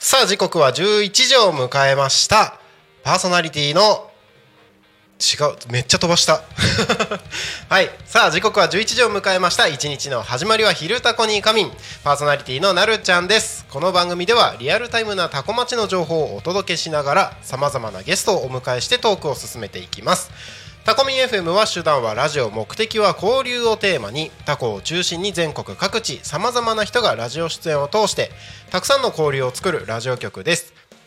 さあ時刻は11時を迎えました。パーソナリティの違う。めっちゃ飛ばした。はい。さあ時刻は11時を迎えました。一日の始まりは昼タコに仮眠パーソナリティのなるちゃんです。この番組ではリアルタイムなタコ町の情報をお届けしながらさまざまなゲストをお迎えしてトークを進めていきます。タコミン FM は手段はラジオ目的は交流をテーマにタコを中心に全国各地さまざまな人がラジオ出演を通してたくさんの交流を作るラジオ局です。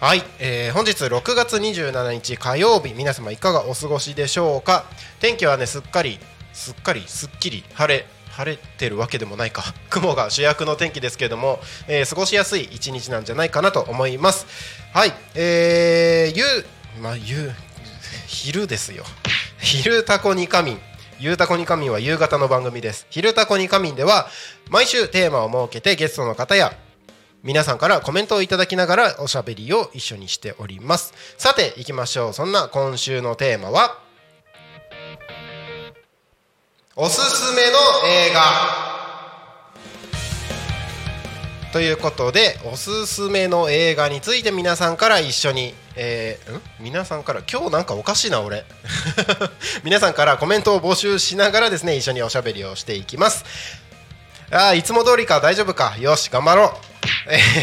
はい、えー本日6月27日火曜日皆様いかがお過ごしでしょうか？天気はねすっかりすっかりすっきり晴れ晴れてるわけでもないか。雲が主役の天気ですけれども、えー過ごしやすい一日なんじゃないかなと思います。はいえー、ゆまあゆ昼ですよ。昼タコに仮眠ゆうたこに仮眠は夕方の番組です。昼タコに仮眠では毎週テーマを設けてゲストの方や皆さんからコメントをいただきながらおしゃべりを一緒にしております。さて行きましょう。そんな今週のテーマはおすすめの映画。ということでおすすめの映画について皆さんから一緒に、えーん？皆さんから？今日なんかおかしいな俺。皆さんからコメントを募集しながらですね一緒におしゃべりをしていきます。あいつも通りか。大丈夫か。よし頑張ろう。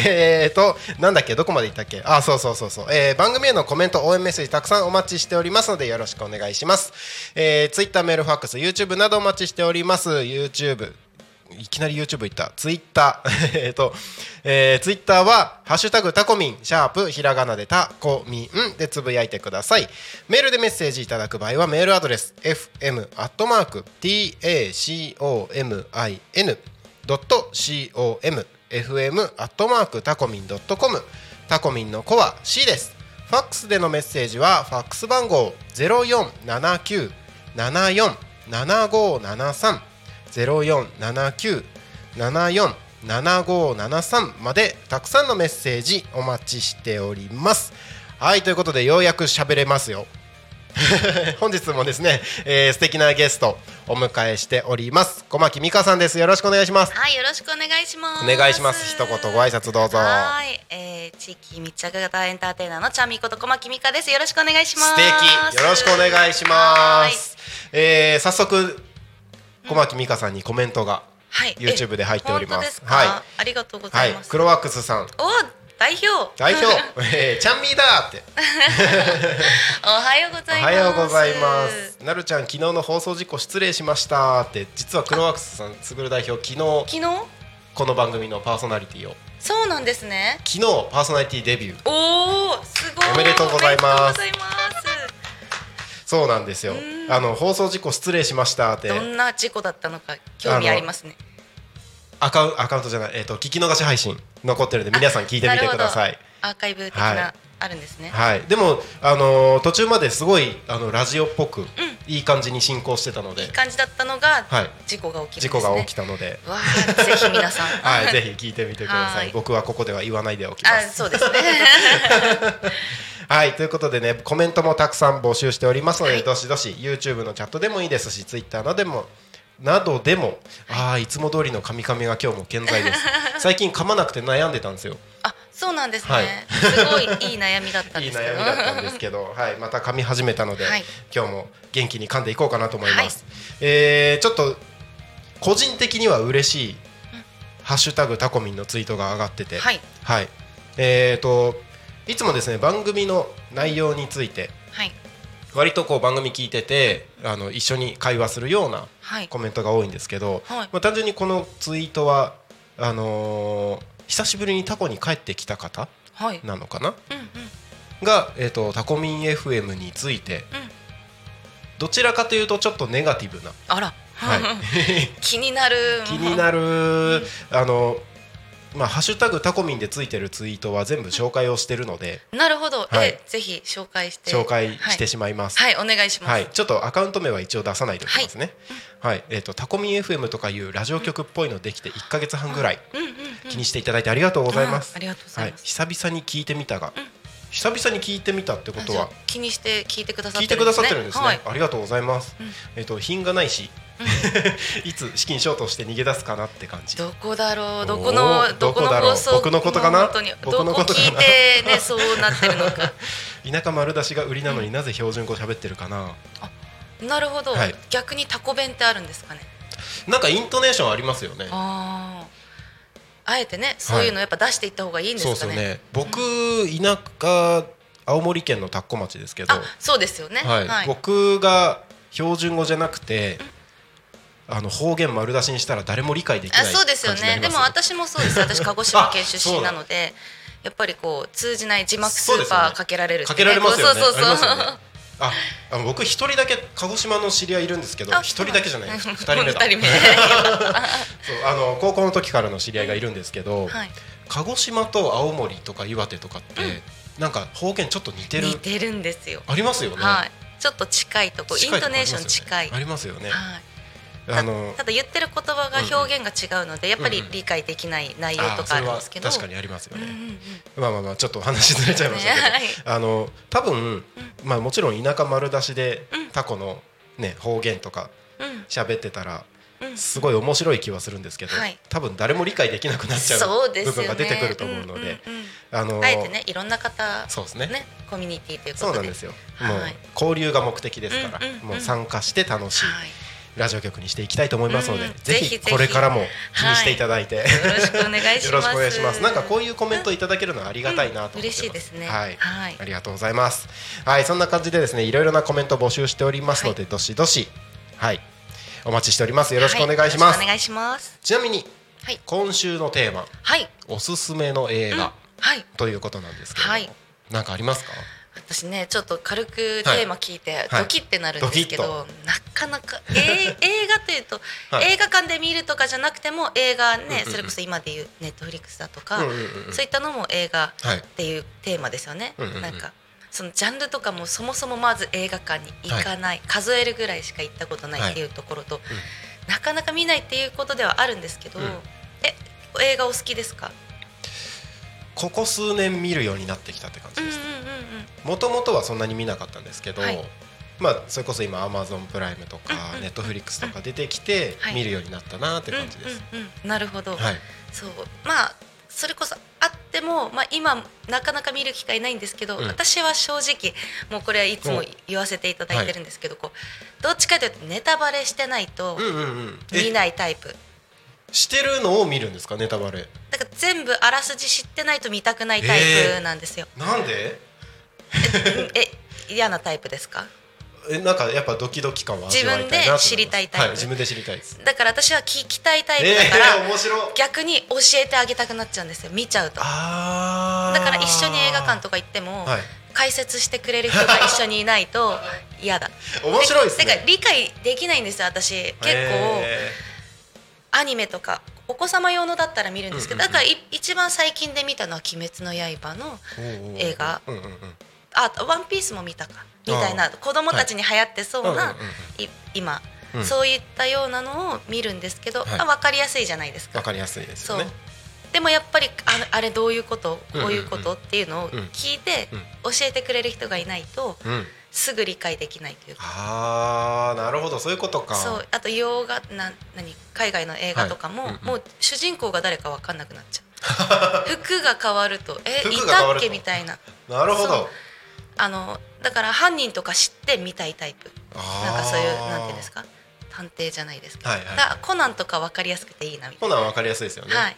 えーとなんだっけどこまで行ったっけ？あそうそうそうそう、えー番組へのコメント応援メッセージたくさんお待ちしておりますのでよろしくお願いします、えー、Twitter メールファックス YouTube などお待ちしております。YouTube いきなり YouTube 行った。ツイッターえっと、えー、ツイッターは「ハッシュタグタコミン」シャープひらがなでタコミンでつぶやいてください。メールでメッセージいただく場合はメールアドレス fm.tacomin.com アットマーク tacomin ドット com fm アットマークタコミンドットコム。タコミンの子は C です。ファックスでのメッセージはファックス番号0479 74 7573 0479747573までたくさんのメッセージお待ちしております。はいということでようやく喋れますよ。本日もですね、えー、素敵なゲストお迎えしております。小牧美香さんです。よろしくお願いします。はい、よろしくお願いします。お願いします。一言ご挨拶どうぞ。はい、えー、地域密着型エンターテイナーのちゃみこと小牧美香です。よろしくお願いします。素敵。よろしくお願いします。えー、早速小牧美香さんにコメントがはい、YouTube で入っております。はありがとうござはいいます。クロワックスさん。お、代表。代表、えー、ちゃんみーだーって おはようごおざいます。はようございます。なるちゃん昨日の放送事故失礼しましたって実はクロワックスさんつぐる代表昨日昨日？この番組のパーソナリティをそうなんですね。昨日パーソナリティデビューおお、すごい。おめでとうございます。そうなんですよあの放送事故失礼しましたってどんな事故だったのか興味ありますね。アカウアカウントじゃないえっ、と聞き逃し配信残ってるんで皆さん聞いてみてください。アーカイブ的はい。なあるんですね。はい。でもあのー途中まですごいあのラジオっぽく、いい感じに進行してたので。いい感じだったのがはい。事故が起きね。事故が起きたので。わあ、ぜひ皆さん。はい、ぜひ聞いてみてくださはい。い僕はここでは言わないでおきまあ、すそうですね。はいということでねコメントもたくさん募集しておりますので、どしどし YouTube のチャットでもいいですし Twitter などでもなどでもああいつも通りのカミカミが今日も健在です。最近噛まなくて悩んでたんですよ。あ、そうなんですね。はい。すごいいい悩みだったんいいですけど。悩みだったんですけど、はい、また噛み始めたので、はい。今日も元気に噛んでいこうかなと思います、えーちょっと個人的には嬉しい「ハッシュタグタコミン」のツイートが上がってて。はい。はい。えー、といつもですね番組の内容についてはい。割とこう番組聞いててあの一緒に会話するようなはいコメントが多いんですけど、はい。まあ、単純にこのツイートはあのー久しぶりにタコに帰ってきた方はい。なのかな？うんうん。が、えー、とタコミン FM について、どちらかというとちょっとネガティブな、あら、はい、気になる。気になる。あのまあ、ハッシュタグタコミンでついてるツイートは全部紹介をしてるのでなるほど、はい。えぜひ紹介して。紹介してしままいます。はい、はい。お願いします、はい、ちょっとアカウント名は一応出さないといけますね。はい、えっ、とタコミン FM とかいうラジオ局っぽいのできて1ヶ月半ぐらいうん。うん。うん。気にしていただいてありがとうございます。あありがとうござはいいま、す、久々に聞いてみたが、久々に聞いてみたってことは？気にして聞いてくださっ聞いてくだてるんですね。さってるんですね。はい、ありがとうございます。うん。えっ、と品がないし、いつ資金ショートして逃げ出すかなって感じ。どこだろう？どこのどこのどこだろう？放送僕のことかな？僕のこと聞いてねそうなってるのか。田舎丸出しが売りなのになぜ標準語喋ってるかな？なるほど、はい。逆にタコ弁ってあるんですかね？なんかイントネーションありますよね。あああえてねそういうのやっぱ出していった方がいいんですかね,、そうですよね。僕田舎青森県の田子町ですけど、あそうですよね。はい、僕が標準語じゃなくて、あの方言丸出しにしたら誰も理解できないあそうですよね。でも私もそうです。私鹿児島県出身なのでやっぱりこう通じない字幕スーパーかけられるってかけられますよね。そうそうそうね。あ、あの僕一人だけ鹿児島の知り合いいるんですけど、あ一人だけじゃない二人目だ。二人目。そうあの高校の時からの知り合いがいるんですけど、はい。鹿児島と青森とか岩手とかって、なんか方言ちょっと似てる。似てるんですよ。ありますよね。はい。ちょっと近いとこイントネーション近い。ありますよね。はいあのただ言ってる言葉が表現が違うのでやっぱり理解できない内容とかあるんですけど。確かにありますよね。まあまあまあちょっと話ずれちゃいましたけど、あの多分、まあもちろん田舎丸出しでうん。タコのね方言とかうん。喋ってたらうん。すごい面白い気はするんですけど、はい。多分誰も理解できなくなっちゃそう部分が出てくると思うので、あのあえてねいろんな方そうですね。ねコミュニティということで。そうなんですよ。もうはい交流が目的ですから、もう参加して楽しいラジオ局にしていきたいと思いますので、うんぜひこれからも気にしていただいて、よろしくお願いします。よろしくお願いします。なんかこういうコメントいただけるのはありがたいなと思ってます。嬉しいですね。はい、はい。ありがとうございます。はい、そんな感じでですね、いろいろなコメント募集しておりますので、どしどしはいお待ちしております。よろしくお願いします。お願いします。ちなみにはい。今週のテーマはい。おすすめの映画、はい。ということなんですけれども、はい。なんかありますか？私ねちょっと軽くテーマ聞いてはい。ドキってなるんですけど、ドなかなか、えー映画というと、はい。映画館で見るとかじゃなくても映画ね、それこそ今でいうネットフリックスだとか、そういったのも映画はい。っていうテーマですよね、なんかそのジャンルとかもそもそもまず映画館に行かない、数えるぐらいしか行ったことないってい。うところと、なかなか見ないっていうことではあるんですけど、うん。え映画お好きですか？ここ数年見るようになってきたって感じうんうんです。うん。もともとはそんなに見なかったんですけど、はい。まあそれこそ今アマゾンプライムとかうんうん。ネットフリックスとか出てきてはい。見るようになったなって感じです。うんうんうん、なるほど、はい。そう。まあそれこそあっても、まあ、今なかなか見る機会ないんですけど、うん。私は正直もうこれはいつもお言わせていただいてるんですけど、こうどっちかというとネタバレしてないとうんうんうん。してるのを見るんですかネタバレ。だから全部あらすじ知ってないと見たくないタイプなんですよ、なんで？え嫌なタイプですか？えなんかやっぱドキドキ感は自分で知りたいタイプ。はい、自分で知りたいです。だから私は聞きたいタイプだから、えー。逆に教えてあげたくなっちゃうんですよ。見ちゃうと。あだから一緒に映画館とか行っても、はい。解説してくれる人が一緒にいないと嫌だ。面白いですだか。理解できないんですよ私。結構。えアニメとかお子様用のだったら見るんですけど、だからい一番最近で見たのは「鬼滅の刃」の映画。うんうんうん。あ「ワンピースも見たか。みたいな子供たちに流行ってそうな、今、うん。そういったようなのを見るんですけど、はい。あ分かりやすいじゃないですか。わかりやすいですそう。よね。でもやっぱりああれどういうことこういうことっていうのを聞いてうん。教えてくれる人がいないとうん。すぐ理解できないというか。ああなるほどそういうことか。そうあと洋画な何海外の映画とかも、はいうんうん。もう主人公が誰か分かんなくなっちゃう。服が変わるとえいたっけ？みたいな。なるほど。あのだから犯人とか知って見たいタイプ。なんかそういうなんていうんですか？か探偵じゃないですか,、はいはいコナンとか分かりやすくていいなみたいほなわかりやすいですよね。な、はい、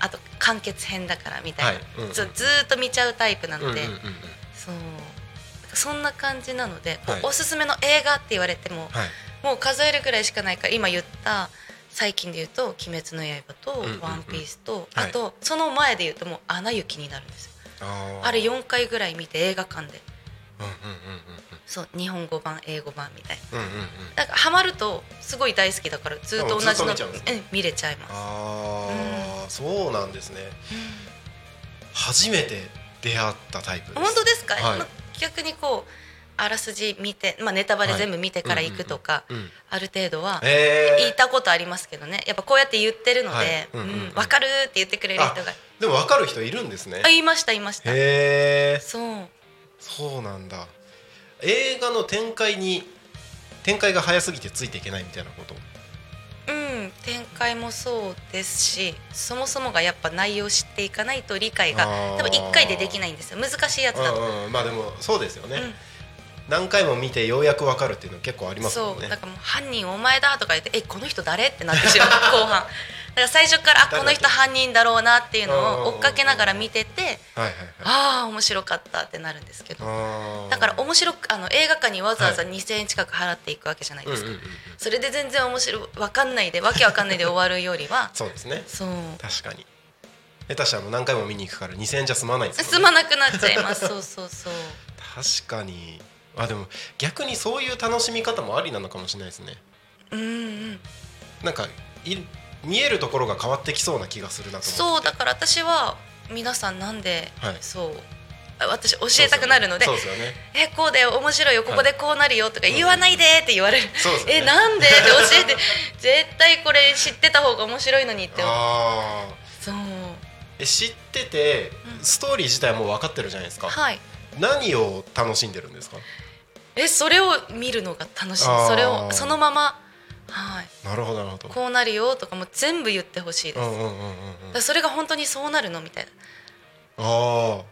あと完結編だからみたいな、はい。うんうん。ずーっと見ちゃうタイプなので、うんうんうんうん。そうそんな感じなので、はい。おすすめの映画って言われても、はい。もう数えるぐらいしかないから今言った最近で言うと「鬼滅の刃」とうんうんうん「ワンピースと、はい。あとその前で言うともう「アナ雪」になるんですよ。あれ4回ぐらい見て映画館で。うんうんそう日本語版英語版みたいな。うんうんうん。うんからハマるとすごい大好きだからずっと同じの見ねうん見れちゃいます。ああ、そうなんですね。初めて出会ったタイプです。本当ですか、はい。まあ逆にこうあらすじ見て、まあ、ネタバレ全部見てから行くとか、ある程度はえー。言ったことありますけどね。やっぱこうやって言ってるのはい。でうん分かるって言ってくれる人が。でも分かる人いるんですね。あ言いました言いました。へえそう。そうなんだ。映画の展開に展開が早すぎてついていけないみたいなこと？うん展開もそうですしそもそもがやっぱ内容を知っていかないと理解が多分1回でできないんですよ。難しいやつだと。うんうん。まあでもそうですよね、うん何回も見てようやく分かるっていうの結構ありますもんね。そうだからもう犯人お前だとか言ってえこの人誰ってなってしまう 後半。だから最初からあこの人犯人だろうなっていうのを追っかけながら見ててはいはいはい。ああ面白かったってなるんですけど。だから面白くあの映画館にわざわざは2000円近く払っていくわけじゃないですか、うんうんうんうん。それで全然面白いわかんないでわけわかんないで終わるよりは。そうですね。そう。確かに。下手したらもう何回も見に行くから2000円じゃ済まないです 済まなくなっちゃいます。そうそうそう。確かにあでも逆にそういう楽しみ方もありなのかもしれないですね。うんうん。なんかい見えるところが変わってきそうな気がするなと思って。そうだから私は皆さんなんで、はい。そうあ私教えたくなるのでそうですよね。えこうで面白いよここでこうなるよとか言わないでって言われる、そうですよね。えなんで？って教えて。絶対これ知ってた方が面白いのにってそう。え知っててうん。ストーリー自体はもう分かってるじゃないですか。はい。何を楽しんでるんですか？えそれを見るのが楽しい。それをそのままはい。なるほどなるほど。こうなるよとかも全部言ってほしいです、だかうんうんうんうん。うんらそれが本当にそうなるのみたいな。あ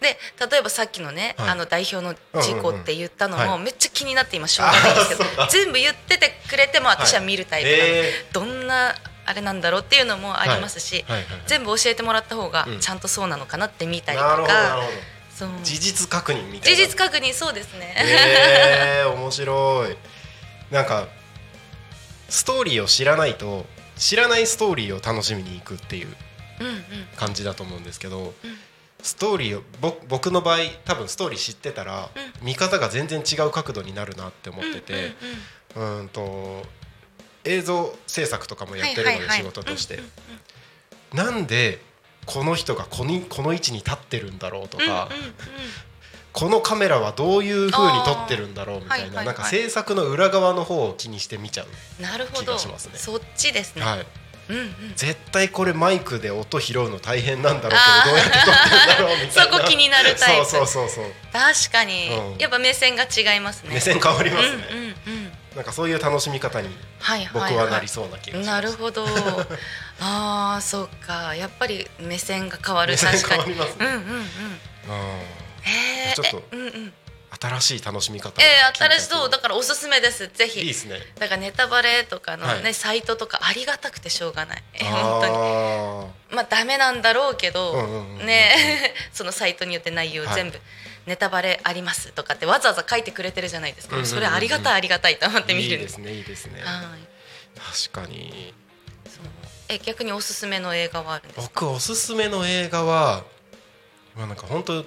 で例えばさっきのね、はい。あの代表の事故って言ったのうんうんはい。もめっちゃ気になって今しょうがないんですけどあーそう。か全部言っててくれても私は見るタイプなので、えどんなあれなんだろうっていうのもありますし、はい。はい。はい。全部教えてもらった方がうん。ちゃんとそうなのかなって見たりとなるほどなるかほどそう。事実確認みたいな。事実確認そうですね、えー、面白い。なんかストーリーを知らないと知らないストーリーを楽しみに行くっていううんうん。感じだと思うんですけど、ストーリーをぼ僕の場合多分ストーリー知ってたら、見方が全然違う角度になるなって思っててうんうんうんうん。と映像制作とかもやってるので仕事として。うんうん。なんでこの人がこにこの位置に立ってるんだろうとか、うんうんうん。このカメラはどういう風に撮ってるんだろうみたいな、はいはいはい。なんか制作の裏側の方を気にして見ちゃう、なるほ気どがしますね。そっちですね、はい、うんうん。絶対これマイクで音拾うの大変なんだろうけどどうやって撮ってるんだろうみたいな。そこ気になるタイプ。そうそうそうそう。確かに、うん。やっぱ目線が違いますね。目線変わりますね、うんうんうんなんかそういう楽しみ方にはいはい、僕はなりそうな気がします、なるほどああそうか。やっぱり目線が変わる確かに。ね。うんうんうん。うえちょっとえうんうん。新しい楽しみ方えー、新しそうだからおすすめです。ぜひ。いいですね。だからネタバレとかのね、はい。サイトとかありがたくてしょうがない。えあ 本当に。ーまあダメなんだろうけど、うんうんね。そのサイトによって内容はい。全部、ネタバレありますとかってわざわざ書いてくれてるじゃないですか、うんうんうんうん。それありがたいありがたいと思って見るいいですねいいですね。はい。確かにえ逆におすすめの映画はあるんですか？僕おすすめの映画はまあなんか本当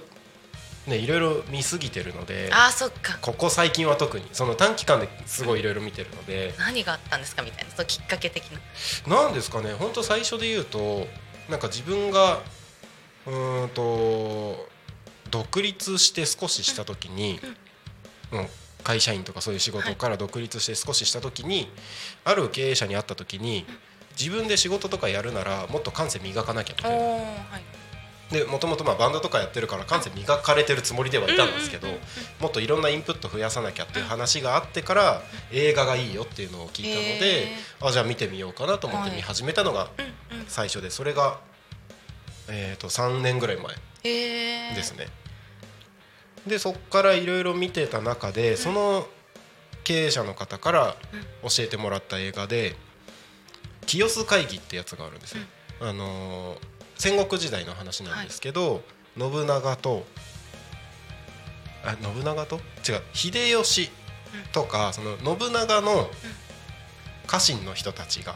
ねいろいろ見すぎてるのであーそっか。ここ最近は特に。その短期間ですごいいろいろ見てるので。何があったんですかみたいな？そのきっかけ的な。なんですかね。本当最初で言うとなんか自分がうーんと独立して少しした時に、うん。会社員とかそういう仕事から独立して少しした時に、ある経営者に会った時に自分で仕事とかやるならもっと感性磨かなきゃみたいなでもともとまあバンドとかやってるから感性磨かれてるつもりではいたんですけどもっといろんなインプット増やさなきゃっていう話があってから映画がいいよっていうのを聞いたのでへあじゃあ見てみようかなと思って見始めたのが最初でそれが、えー、と3年ぐらい前ですね。でそっからいろいろ見てた中でその経営者の方から教えてもらった映画で「清須会議」ってやつがあるんですよ。あのー戦国時代の話なんですけど、信長とあ信長と？違う秀吉とかその信長の家臣の人たちが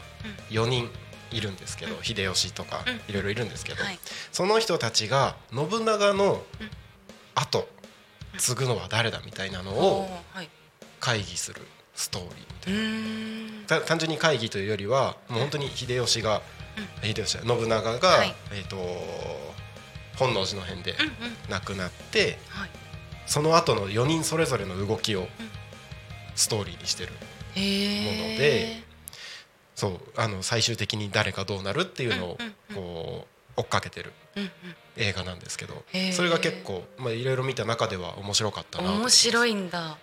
4人いるんですけど、うん。秀吉とかうん。いろいろいるんですけど、はい。その人たちが信長のうん。後継ぐのは誰だみたいなのおを会議するストーリー単純に会議というよりはもう本当に秀吉が、秀吉信長が、はい。えー、と本能寺の変でうんうん。亡くなってはい。その後の4人それぞれの動きをストーリーにしてるものでそうあの最終的に誰がどうなるっていうのをうんうんうん。こう追っかけてるうんうん。映画なんですけどそれが結構まあいろいろ見た中では面白かったなと面白いんだ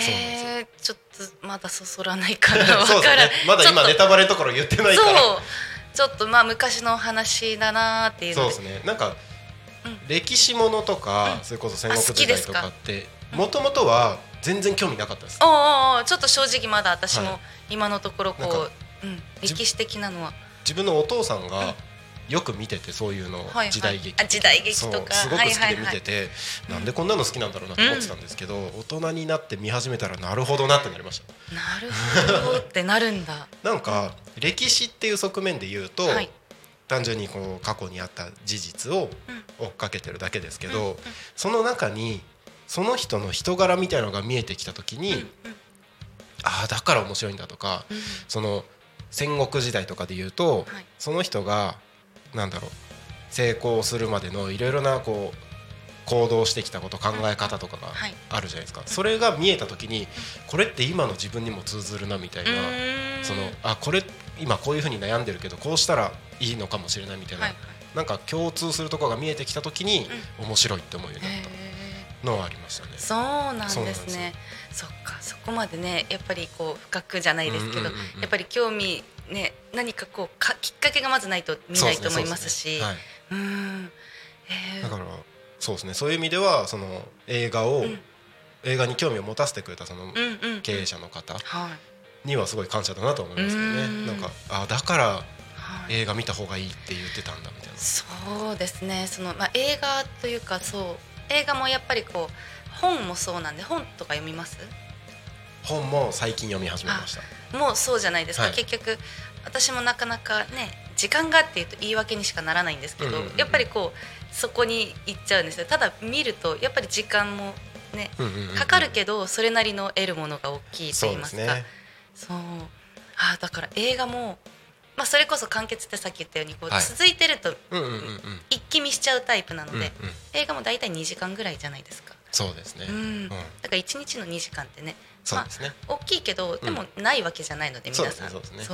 えちょっとまだそそらないから わそうですね。まだ今ネタバレのところ言ってないから。そう。ちょっとまあ昔の話だなーっていうそうのでですね。なんかうん。歴史ものとか、うん。それこそ戦国時代とかか？ってもともとは全然興味なかったです。おうおうおうちょっと正直まだ私もはい。今のところこう、うん、歴史的なのは。自分のお父さんがよく見ててそういうのをはいはい。時代劇あ時代劇とか。すごく好きで見はいはいはい。ててなんでこんなの好きなんだろうなって思ってたんですけど大人になって見始めたらなるほどなってなりました。なるほどってなるんだ。なんか歴史っていう側面で言うと、はい。単純にこう過去にあった事実をうん。追っかけてるだけですけど、うんうん。その中にその人の人柄みたいのが見えてきた時に、うんうん。ああだから面白いんだとか、うん。その戦国時代とかで言うと、はい。その人がなんだろう成功するまでのいろいろなこう行動してきたこと考え方とかがはい。あるじゃないですか、それが見えた時にこれって今の自分にも通ずるなみたいな、そのあこれ今こういうふうに悩んでるけどこうしたらいいのかもしれないみたいな、はいなんか共通するところが見えてきた時に、面白いって思うようになったのはありましたね。そうなんですね。そっかそこまでねやっぱりこう深くじゃないですけど、やっぱり興味ね何かこうかきっかけがまずないと見ないと思いますし。だからそうですね。そういう意味ではその映画を、うん。映画に興味を持たせてくれたその経営者の方はい。にはすごい感謝だなと思いますけどね。うん。なんかあだからはい。映画見た方がいいって言ってたんだみたいなそうですね。その、まあ、映画というかそう映画もやっぱりこう本もそうなんで本とか読みます？本も最近読み始めました。もうそうじゃないですか、はい。結局私もなかなかね時間がっていうと言い訳にしかならないんですけど、うんうんうんやっぱりこうそこに行っちゃうんですよ。ただ見るとやっぱり時間もねうんうんうんうん。かかるけどそれなりの得るものが大きいとそ言いうますすね。そう。あだから映画も、まあ、それこそ完結ってさっき言ったようにこう、はい。続いてるとうんうんうんうん。一気見しちゃうタイプなので、うんうん。映画も大体2時間ぐらいじゃないですか。そうですね。うん。だから1日の2時間ってねそうですね。大きいけどでもないわけじゃないので、そう皆さんそうですね。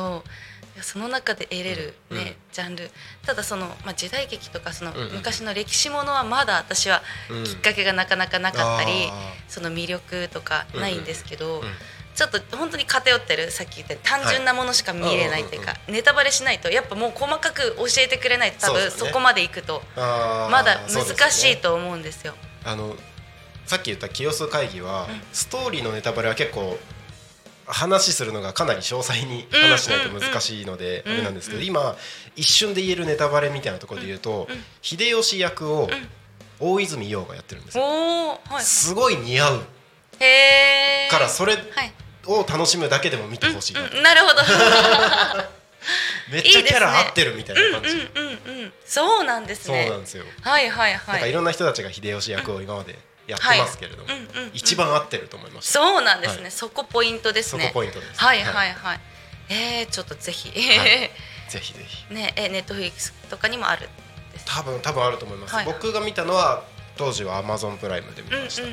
その中で得れる、ねうん。うん。ジャンル。ただその、まあ、時代劇とかそのうんうん。昔の歴史ものはまだ私はうん。きっかけがなかなかなかったり、あその魅力とかないんですけど、うんうんちょっと本当に偏ってるさっき言った単純なものしか見れないというか、ネタバレしないとやっぱもう細かく教えてくれないと多分そこまでいくとまだ難しいね。と思うんですよ。あのさっき言った清須会議は、うん。ストーリーのネタバレは結構話するのがかなり詳細に話しないと難しいのでうん。あれなんですけど、うん。今一瞬で言えるネタバレみたいなところで言うと、うん。秀吉役を大泉洋がやってるんですよ、すごい似合う。からそれはいを楽しむだけでも見てほしいななるほど。めっちゃキャラ合ってるみたいな感じ、うんうんうんうん。そうなんですそうねなんですよ、はいはいなんはいかいろんな人たちが秀吉役を今までやってますけれども、はい。うんうんうん。一番合ってると思いました、そうなんですね、はい。そこポイントですそねこポイントです。はいはいはい、えー、ちょっとぜひ、はい。ぜひぜひ。ねえネットフリックスとかにもある多分多分あると思います、はい。僕が見たのは当時はアマゾンプライムで見うんうんました、うん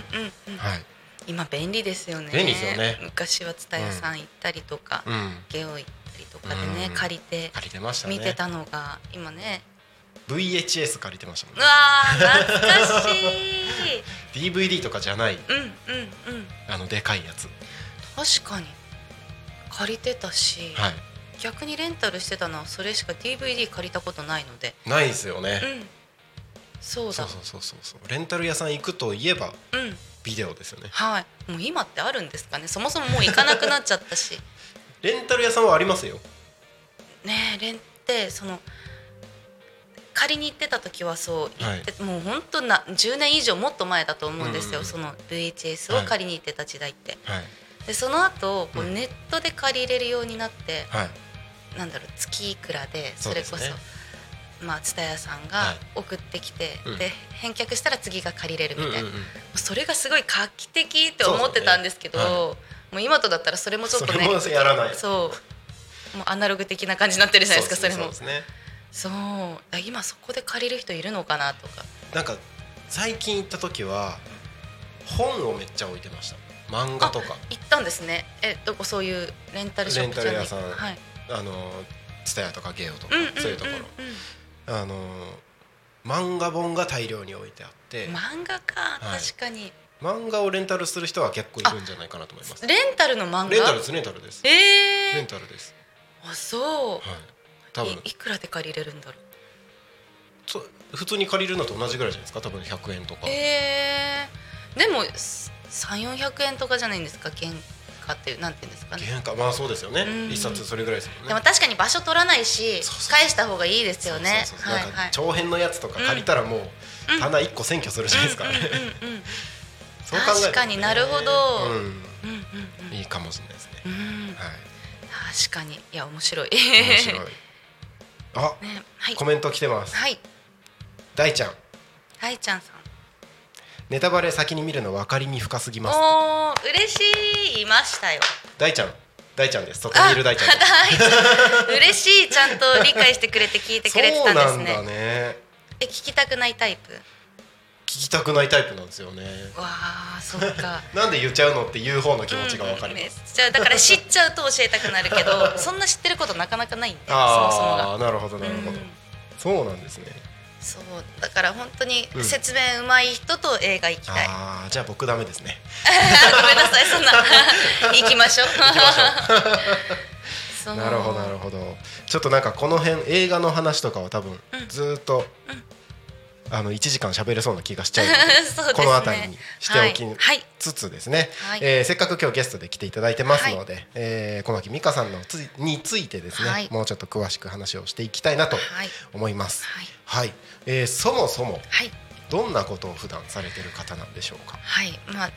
うん、はい、今便利ですよね。便利ですよね。昔は蔦屋さん行ったりとか、うん、ゲオ行ったりとかでね、うん。借りて借りてましたね。見てたのが今ね VHS 借りてましたもんね。うわー懐かしい。DVD とかじゃない。うんうんうん。あのでかいやつ。確かに。借りてたし、はい。逆にレンタルしてたのはそれしか DVD 借りたことないので。ないですよね、うん。そうだ。そうそうそうそうそう。レンタル屋さん行くといえばうん。ビデオですよね。はい。もう今ってあるんですかね。そもそももう行かなくなっちゃったし。レンタル屋さんはありますよ。ねえレンってその借りに行ってた時はそう行って、もう本当な10年以上もっと前だと思うんですよ、うんうんその VHS を借りに行ってた時代って、はい。でその後こううん。ネットで借りれるようになって、はい。なんだろう月いくらでそれこそまあ蔦屋さんはがい。送ってきて、うん。で返却したら次が借りれるみたいな、うんうんうん。それがすごい画期的って思ってたんですけどね。はもう今とだったらそれもちょっとねそう。もうアナログ的な感じになってるじゃないですかそれも。ねそう。あ今そこで借りる人いるのかなとか。なんか最近行った時は本をめっちゃ置いてました。漫画とか。行ったんですね。えどこそういうレンタルショップじゃない。レンタル屋さん。はい、あの蔦屋とかゲオとかそういうところ。あの漫画本が大量に置いてあって。漫画か、はい。確かに。漫画をレンタルする人は結構いるんじゃないかなと思います。レンタルの漫画？レンタルです。レンタルです。えレえンタルです。あそう、はい多分。いいくらで借りれるんだろう？普通に借りるのと同じぐらいじゃないですか？多分100円とか。えー、でも3400円とかじゃないんですか？原価っていうなんていうんですかね？原価。まあそうですよね。うん。一冊それぐらいですもんね。でも確かに場所取らないし返した方がいいですよね。長編のやつとか借りたらもう棚1個占拠するじゃないですか、ね。確かになるほど。うん。うんうんうん。いいかもしれないですね、うん。はい。確かに。いや面白い。面白いあねはい。コメント来てます。はい。大ちゃん。はいちゃんさん。ネタバレ先に見るの分かりみ深すぎます。おー嬉しい。いましたよ。大ちゃん。大ちゃんです。そこにいる大ちゃん 嬉しい。ちゃんと理解してくれて聞いてくれてたんです そうなんだねね。え聞きたくないタイプ？聞きたくないタイプなんですよね。わあそっか。なんで言っちゃうのって言う方の気持ちが分かりうんめっます、ちゃだから知っちゃうと教えたくなるけど そんな知ってることなかなかないんでそもそもが。ああなるほどなるほど、うん。そうなんですね。そう。だから本当にうん。説明うまい人と映画行きたい、ああじゃあ僕ダメですね。ごめんなさいそんな。行きましょう。そう。なるほどなるほど。ちょっとなんかこの辺映画の話とかは多分うん。ずーっと、あの1時間喋れそうな気がしちゃうので すね。でこの辺りにしておきはい。はい。つつですね、はい。えーせっかく今日ゲストで来ていただいてますので、えー小牧美香さんのついについてですね、はい。もうちょっと詳しく話をしていきたいなとはい思います。はい。はい、えーそもそもはい。どんなことを普段されてる方なんでしょうか？はい。まあ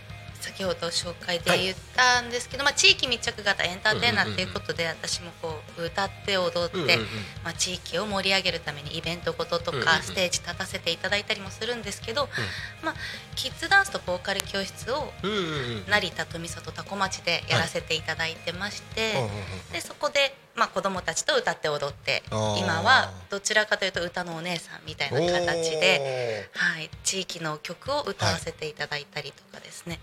先ほど紹介で言ったんですけど、まあ、地域密着型エンターテイナーっていうことで、私もこう歌って踊って、うんうんうん。まあ、地域を盛り上げるためにイベントごととか、ステージ立たせていただいたりもするんですけど、まあ、キッズダンスとボーカル教室を成田富里多古町でやらせていただいてまして、うんうんうんでそこで、まあ、子どもたちと歌って踊って今はどちらかというと歌のお姉さんみたいな形で。はい、地域の曲を歌わせていただいたりとかですね、はい、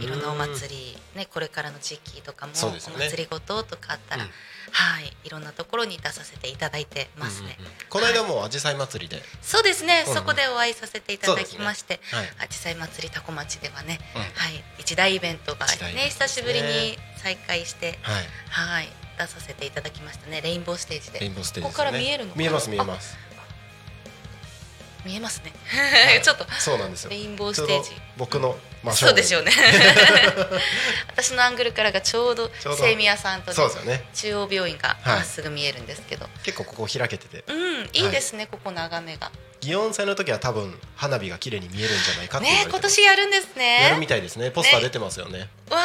いろんなお祭り、ね、これからの時期とかも、ね。お祭りごととかあったら、うん。はい、いろんなところに出させていただいてますね。うんうんうん。この間もあじさい祭りで、そうですね、うん。うんそこでお会いさせていただきまして、はい。あじさい祭り多古町ではね、うん。はい、一大イベントがねね。久しぶりに再開して、はい、はい、出させていただきましたね、レインボーステージで。レインボーステーここから見えるの見えます見えます見えますね、はい。ちょっと。そうなんですよ。レインボーステージ。僕の真正面そうでしょうね 私のアングルからがちょうど清宮さんと、ねそうですよね。中央病院がはい。まっすぐ見えるんですけど、結構ここ開けてて。うん。いいですね、ここ眺めが祇園祭の時は多分花火が綺麗に見えるんじゃないかってね今年やるんですね。やるみたいですね。ポスター出てますよね。わ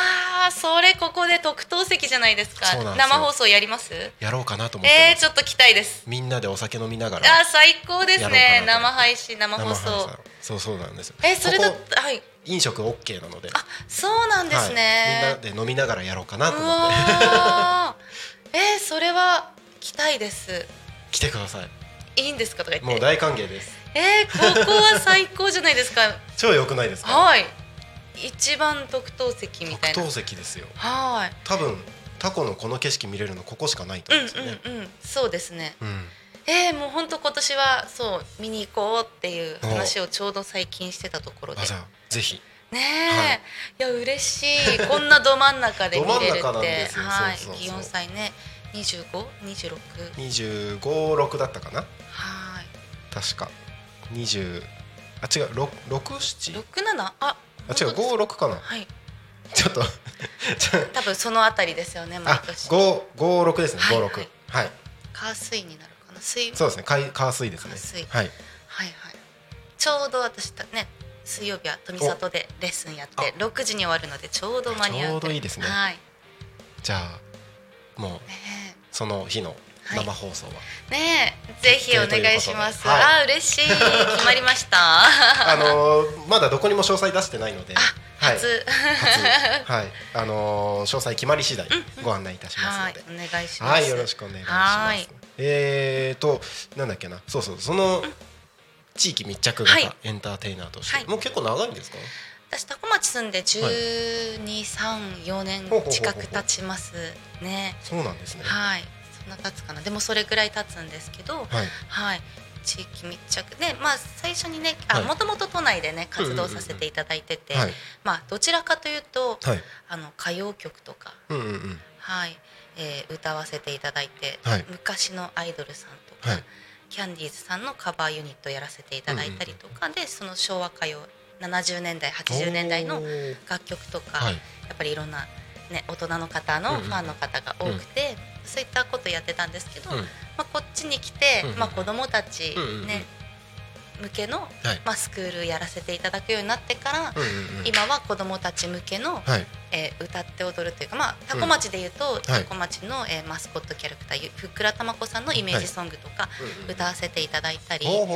あそれここで特等席じゃないですか。生放送やります？やろうかなと思ってえー、ちょっと期待です。みんなでお酒飲みながら。あー最高ですやね生配信生放生送そうそうなんですよ。えそれだここはい。飲食 OK なので。あそうなんですね、はい、みんなで飲みながらやろうかなとう思って。えー、それは期待です。来てくださいいいんですか？とか言って。もう大歓迎です。えー、ここは最高じゃないですか。超良くないですか？はい。一番特等席みたいな。特等席ですよ。はい。多分タコのこの景色見れるのここしかないとうん思うんですよね。うんうんそうですね。うん。えー、もう本当今年はそう見に行こうっていう話をちょうど最近してたところで。ぜひ。ねえ、はい。い、や嬉しい。こんなど真ん中で見れるって。はい。祇園祭ね。2526 25、6だったかな。はい確か。20あ違う6 67 67ああ違う56かな？はい。ちょっと 多分そのあたりですよね毎あ年5 56ですねはい56はい。火水になるかな？水？そうですね火火水ですね。はい。はいはい。ちょうど私たね水曜日は富里でレッスンやって6時に終わるのでちょうど間に合うちょうどいいですね。はい。じゃあもうねその日のはい生放送は、ねえぜひお願いします、はい。あ嬉しい。決まりました。あのーまだどこにも詳細出してないので。はい。はい。あのー詳細決まり次第ご案内いたしますはいので、お願いします。はい、よろしくお願いします。はい。えーと、なんだっけな、そうそう、その地域密着はい。型エンターテイナーとして、はい。もう結構長いんですか？私多古町住んで12、3、4年ほうほうほうほう。近く経ちますね。そうなんですね。はいそんな経つかなでもそれぐらい経つんですけどはい。はい地域密着でまあ最初にねもともと都内でね活動させていただいてて、はい。まあどちらかというとはい。あの歌謡曲とかうんうんうん。はい、えー歌わせていただいて、はい昔のアイドルさんとか、はい。キャンディーズさんのカバーユニットやらせていただいたりとかで、その昭和歌謡70年代80年代の楽曲とか、はい。やっぱりいろんな、ね、大人の方のファンの方が多くて、そういったことやってたんですけど、うんまあ、こっちに来て、まあ、子どもたち、ね向けの、はい。まあ、スクールやらせていただくようになってから。今は子どもたち向けの、はい。えー歌って踊るというか、まあ、多古町でいうと、はい多古町の、えーマスコットキャラクターゆふっくらたまこさんのイメージソングとか、歌わせていただいたり。はい、あは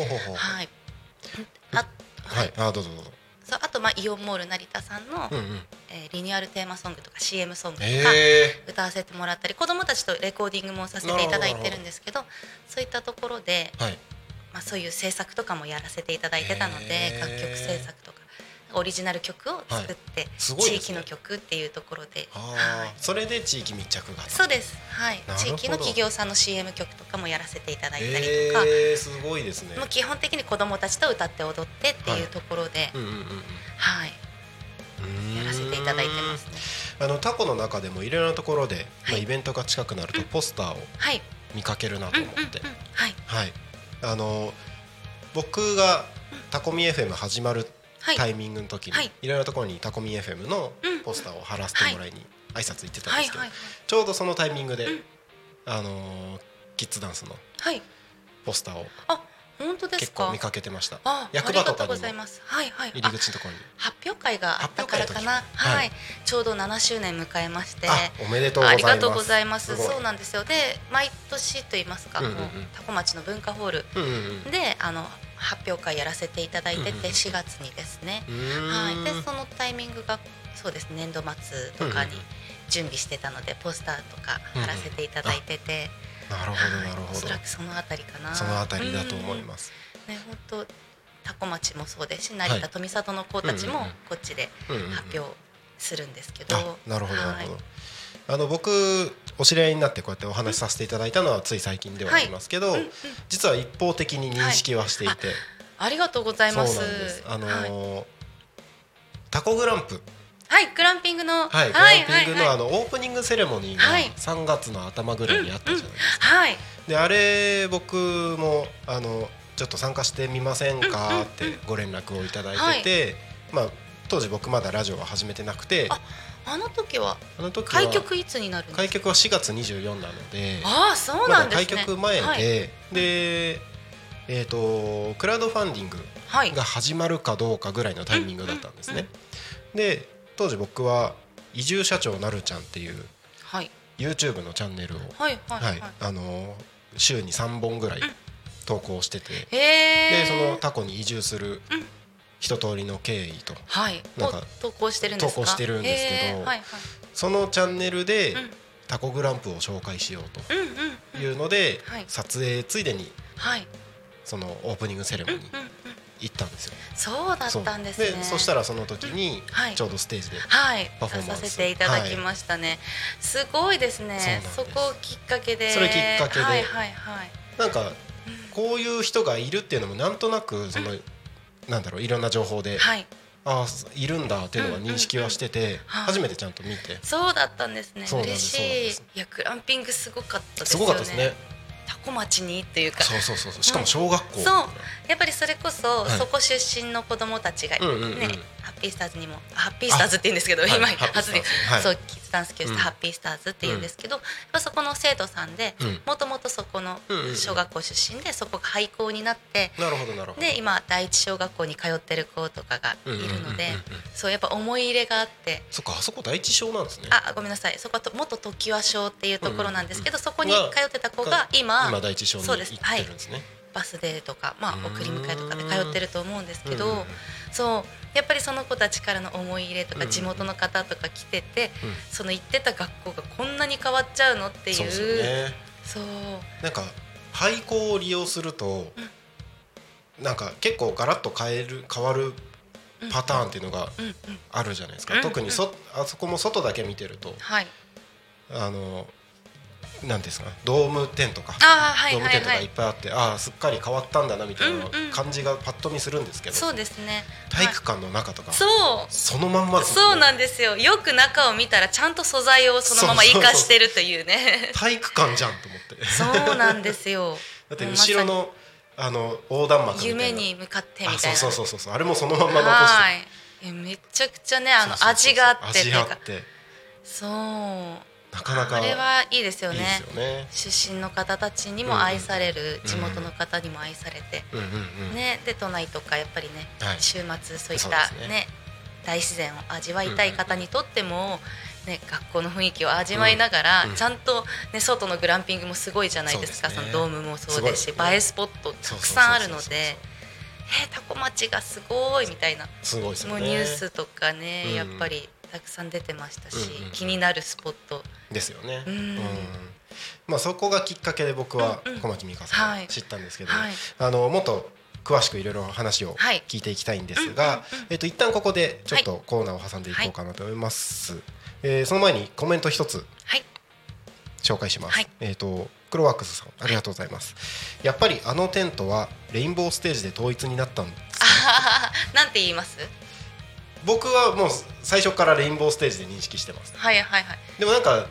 はいい。あ、どうぞどうぞ。そうあと、まあ、イオンモール成田さんの、うんうん。えーリニューアルテーマソングとか CM ソングとか、え歌わせてもらったり子どもたちとレコーディングもさせていただいてるんですけどそういったところで、え。はい。まあ、そういう制作とかもやらせていただいてたのでへー楽曲制作とかオリジナル曲を作って、すごいね。地域の曲っていうところで、あはい。あ、それで地域密着型。そうです、はい。地域の企業さんの CM 曲とかもやらせていただいたりとか、ええ、すごいですね。もう基本的に子どもたちと歌って踊ってっていうところで。はい、やらせていただいてますね。あのタコの中でもいろいろなところで、まあ、はい。イベントが近くなるとポスターをはい、見かけるなと思って、はい、はい。あの僕がタコミ FM 始まるはい、タイミングの時に、はい。い、ろいろなところにタコミ FM のうん。ポスターを貼らせてもらいに挨拶行ってたんはい、ですけど、はい、ちょうどそのタイミングで、うん。あのキッズダンスのはい、ポスターをあ、本当ですか？結構見かけてました。あ、役場とかにも。入り口のところに。あ発表会があったからかな？はい、はい。ちょうど7周年迎えまして。あおめでとうございます。ありがとうございます。そうなんですよ。で、毎年と言いますか、うんう多古町の文化ホール。で、あの発表会やらせていただいてて、うんうんうん。4月にですね。はい。で、そのタイミングがそうです。ね。年度末とかに準備してたので、ポスターとか貼らせていただいてて。なるほどはい。なるほど。おそらくそのあたりかな。そのあたりだと思います。ね、本当多古町もそうですしはい。成田富里の子たちもこっちで発表するんですけど、あなるほどなはいるほど、あの僕お知り合いになってこうやってお話しさせていただいたのはつい最近ではありますけど、うんうん実は一方的に認識はしていて、ありがとうございそうなんますです。あのはい、ータコグランプ。はいグランピングの。はい、グはいランピングのはいあのオープニングセレモニーがはい。3月の頭ぐらいにあったじゃないですか、はい。であれ僕もあのちょっと参加してみませんかってご連絡をいただいてて、まあ当時僕まだラジオは始めてなくてああの時はあの時は開局いつになる開局は4月24なのでああそうなんですね。開局前で、はい。でえー、とクラウドファンディングはい。が始まるかどうかぐらいのタイミングだったんですね。で当時僕は移住社長なるちゃんっていうはい。YouTube のチャンネルを、はいはいははいいあの週に3本ぐらい投稿してて、へえでそのタコに移住するうん一通りの経緯と。はい。なんかを投稿してるんですか？投稿してるんですけどはいはい。そのチャンネルでうん。タコグランプを紹介しようというので、はい。撮影ついでにはい。そのオープニングセレモニーに行ったんですよ。そうだったんですね。そしたらその時にはい。ちょうどステージで、はい。パフォーマンス。出させていただきましたね、すごいですね。そです。そこをきっかけで。それきっかけで。はいはいはい。なんかこういう人がいるっていうのもなんとなくその、なんだろういろんな情報で、はいああいるんだっていうのは認識はしてて、はい初めてちゃんと見て、そうだったんですね嬉しいいやグランピングすごかったですねごかったですね。タコ町にっていうかそうそうそうそうしかも小学校、そうやっぱりそれこそ、はいそこ出身の子供たちがね、ハッピースターズにもハッピースターズって言うんですけどあ今はい初ではい。そうキッズダンス教室うん。ハッピースターズって言うんですけど、やっぱそこの生徒さんでうん。もともとそこのうんうんうん。小学校出身でそこが廃校になってなるほどなるほど。で今第一小学校に通ってる子とかがいるのでうんうんうんうんうん。そうやっぱ思い入れがあって。そっかあそこ第一小なんですね。あごめんなさい。そこはと元常盤小っていうところなんですけど、そこにが通ってた子が今今第一小にそう行ってですはいるんですね。バスデーとか、まあ、送り迎えとかで通ってると思うんですけど、うんうんうん。そうやっぱりその子たちからの思い入れとうんうん。か地元の方とか来てて、うん。その行ってた学校がこんなに変わっちゃうのっていう。そうね。なんか廃校を利用すると、なんか結構ガラッと変える変わるパターンっていうのがうんうんあるじゃないですか、うん。特にそあそこも外だけ見てると。はい。あのなんですか？ドームテンとか、ドームテンとかいっぱいあってああすっかり変わったんだなみたいな感じがパッと見するんですけど、そうですね。体育館の中とか、そう。そのまんまそうなんでですよ。よく中を見たらちゃんと素材をそのまま生かしてるというね。体育館じゃんと思って。そうなんですよ。だって後ろのあの横断幕みたいな。夢に向かってみあたいな。そうそうそうそう。あれもそのまんま残してめちゃくちゃねあの味があって。そうなかなかあれはいいですよね。いいですよね。出身の方たちにも愛される、地元の方にも愛されて、うんうんうんねで都内とかやっぱりね、はい。週末そういったね。ね大自然を味わいたい方にとっても、ね、学校の雰囲気を味わいながら、うんうんちゃんと、ね、外のグランピングもすごいじゃないですか。そのドームもそうですし映えスポットたくさんあるのでえータコ町がすごいみたいな。すごいですよもうねニュースとかね、うん。やっぱりたくさん出てましたし、うんうん気になるスポット。ですよね。うん。まあそこがきっかけで僕は小町美香さはい。んを知ったんですけどはい。あのもっと詳しくいろいろ話をはい。聞いていきたいんですうんうんがうん。えっと一旦ここでちょっとコーナーを挟んでいこうかなと思います。えーその前にコメント一つはい。紹介します、はい。えっ、とクロワックスさんありがとうございます、やっぱりあのテントはレインボーステージで統一になったんですあははは。なんて言います？僕はもう最初からレインボーステージで認識してます。はいはいはい。でもなんか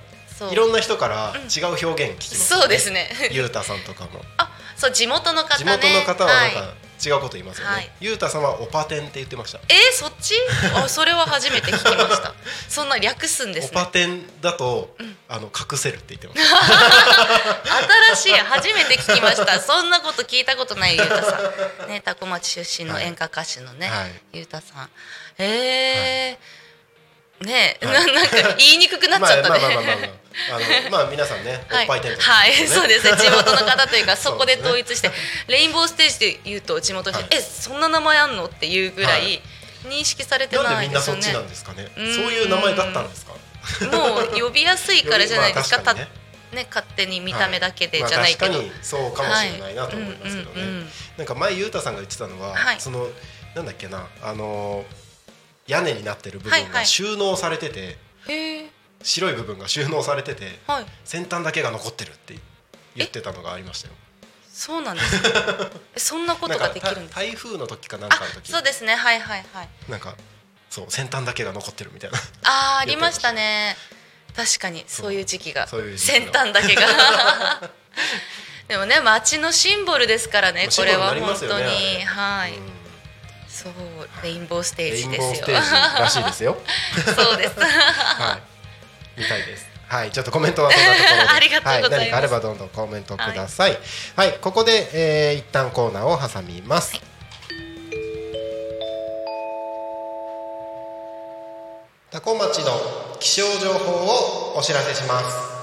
いろんな人から違う表現聞きます、そうですね。ゆうたさんとかも。あそう地元の方ね。地元の方はなんはい。か違うこと言いますよね、はい。ゆうたさんはオパテンって言ってました。えー、そっち？あそれは初めて聞きました。そんな略すんでオすね。パテンだと、あの隠せるって言ってました。新しい初めて聞きました。そんなこと聞いたことないゆうたさん。ね多古町出身の演歌歌手のね、はい。ゆうたさんえー。ねえ、はいな なんか言いにくくなっちゃったね、まあまあまあまあまあまあ。あの まあ皆さんね、はい、おっぱいテント、はい、そうですね。地元の方というかそこで統一して、レインボーステージで言うと地元の人、はい。えそんな名前あんのっていうぐらはい。い認識されてなんでないですよね。みんなそっちなんですかね。そううんいう名前だったんですか？もう呼びやすいからじゃないですか,、まあね。たね勝手に見た目だけではい。じゃないけど、まあ、確かにそうかもしれないなと思いますけどね、はい。うんうんうん。なんか前ゆうたさんが言ってたのは、はい。そのなんだっけなあのー屋根になってる部分が収納されてて、白い部分が収納されててはい。先端だけが残ってるって言ってたのがありましたよ。そうなんですか えそんなことができるんです台風の時かなんかあの時。そうですね。はいはいはい。なんかそう先端だけが残ってるみたいな。あー ありましたね。確かにそう。いう時期が。先端だけが。でもね街のシンボルですからねこれは本当に、ねはい、うんそうレインボーステージですよボーステージらしいですよ そうですはい、みたいです。はい、ちょっとコメントはそんなところで、ありがとうございますはい、何かあればどんどんコメントください。はい、ここで、えー、一旦コーナーを挟みます。多古町の気象情報をお知らせします。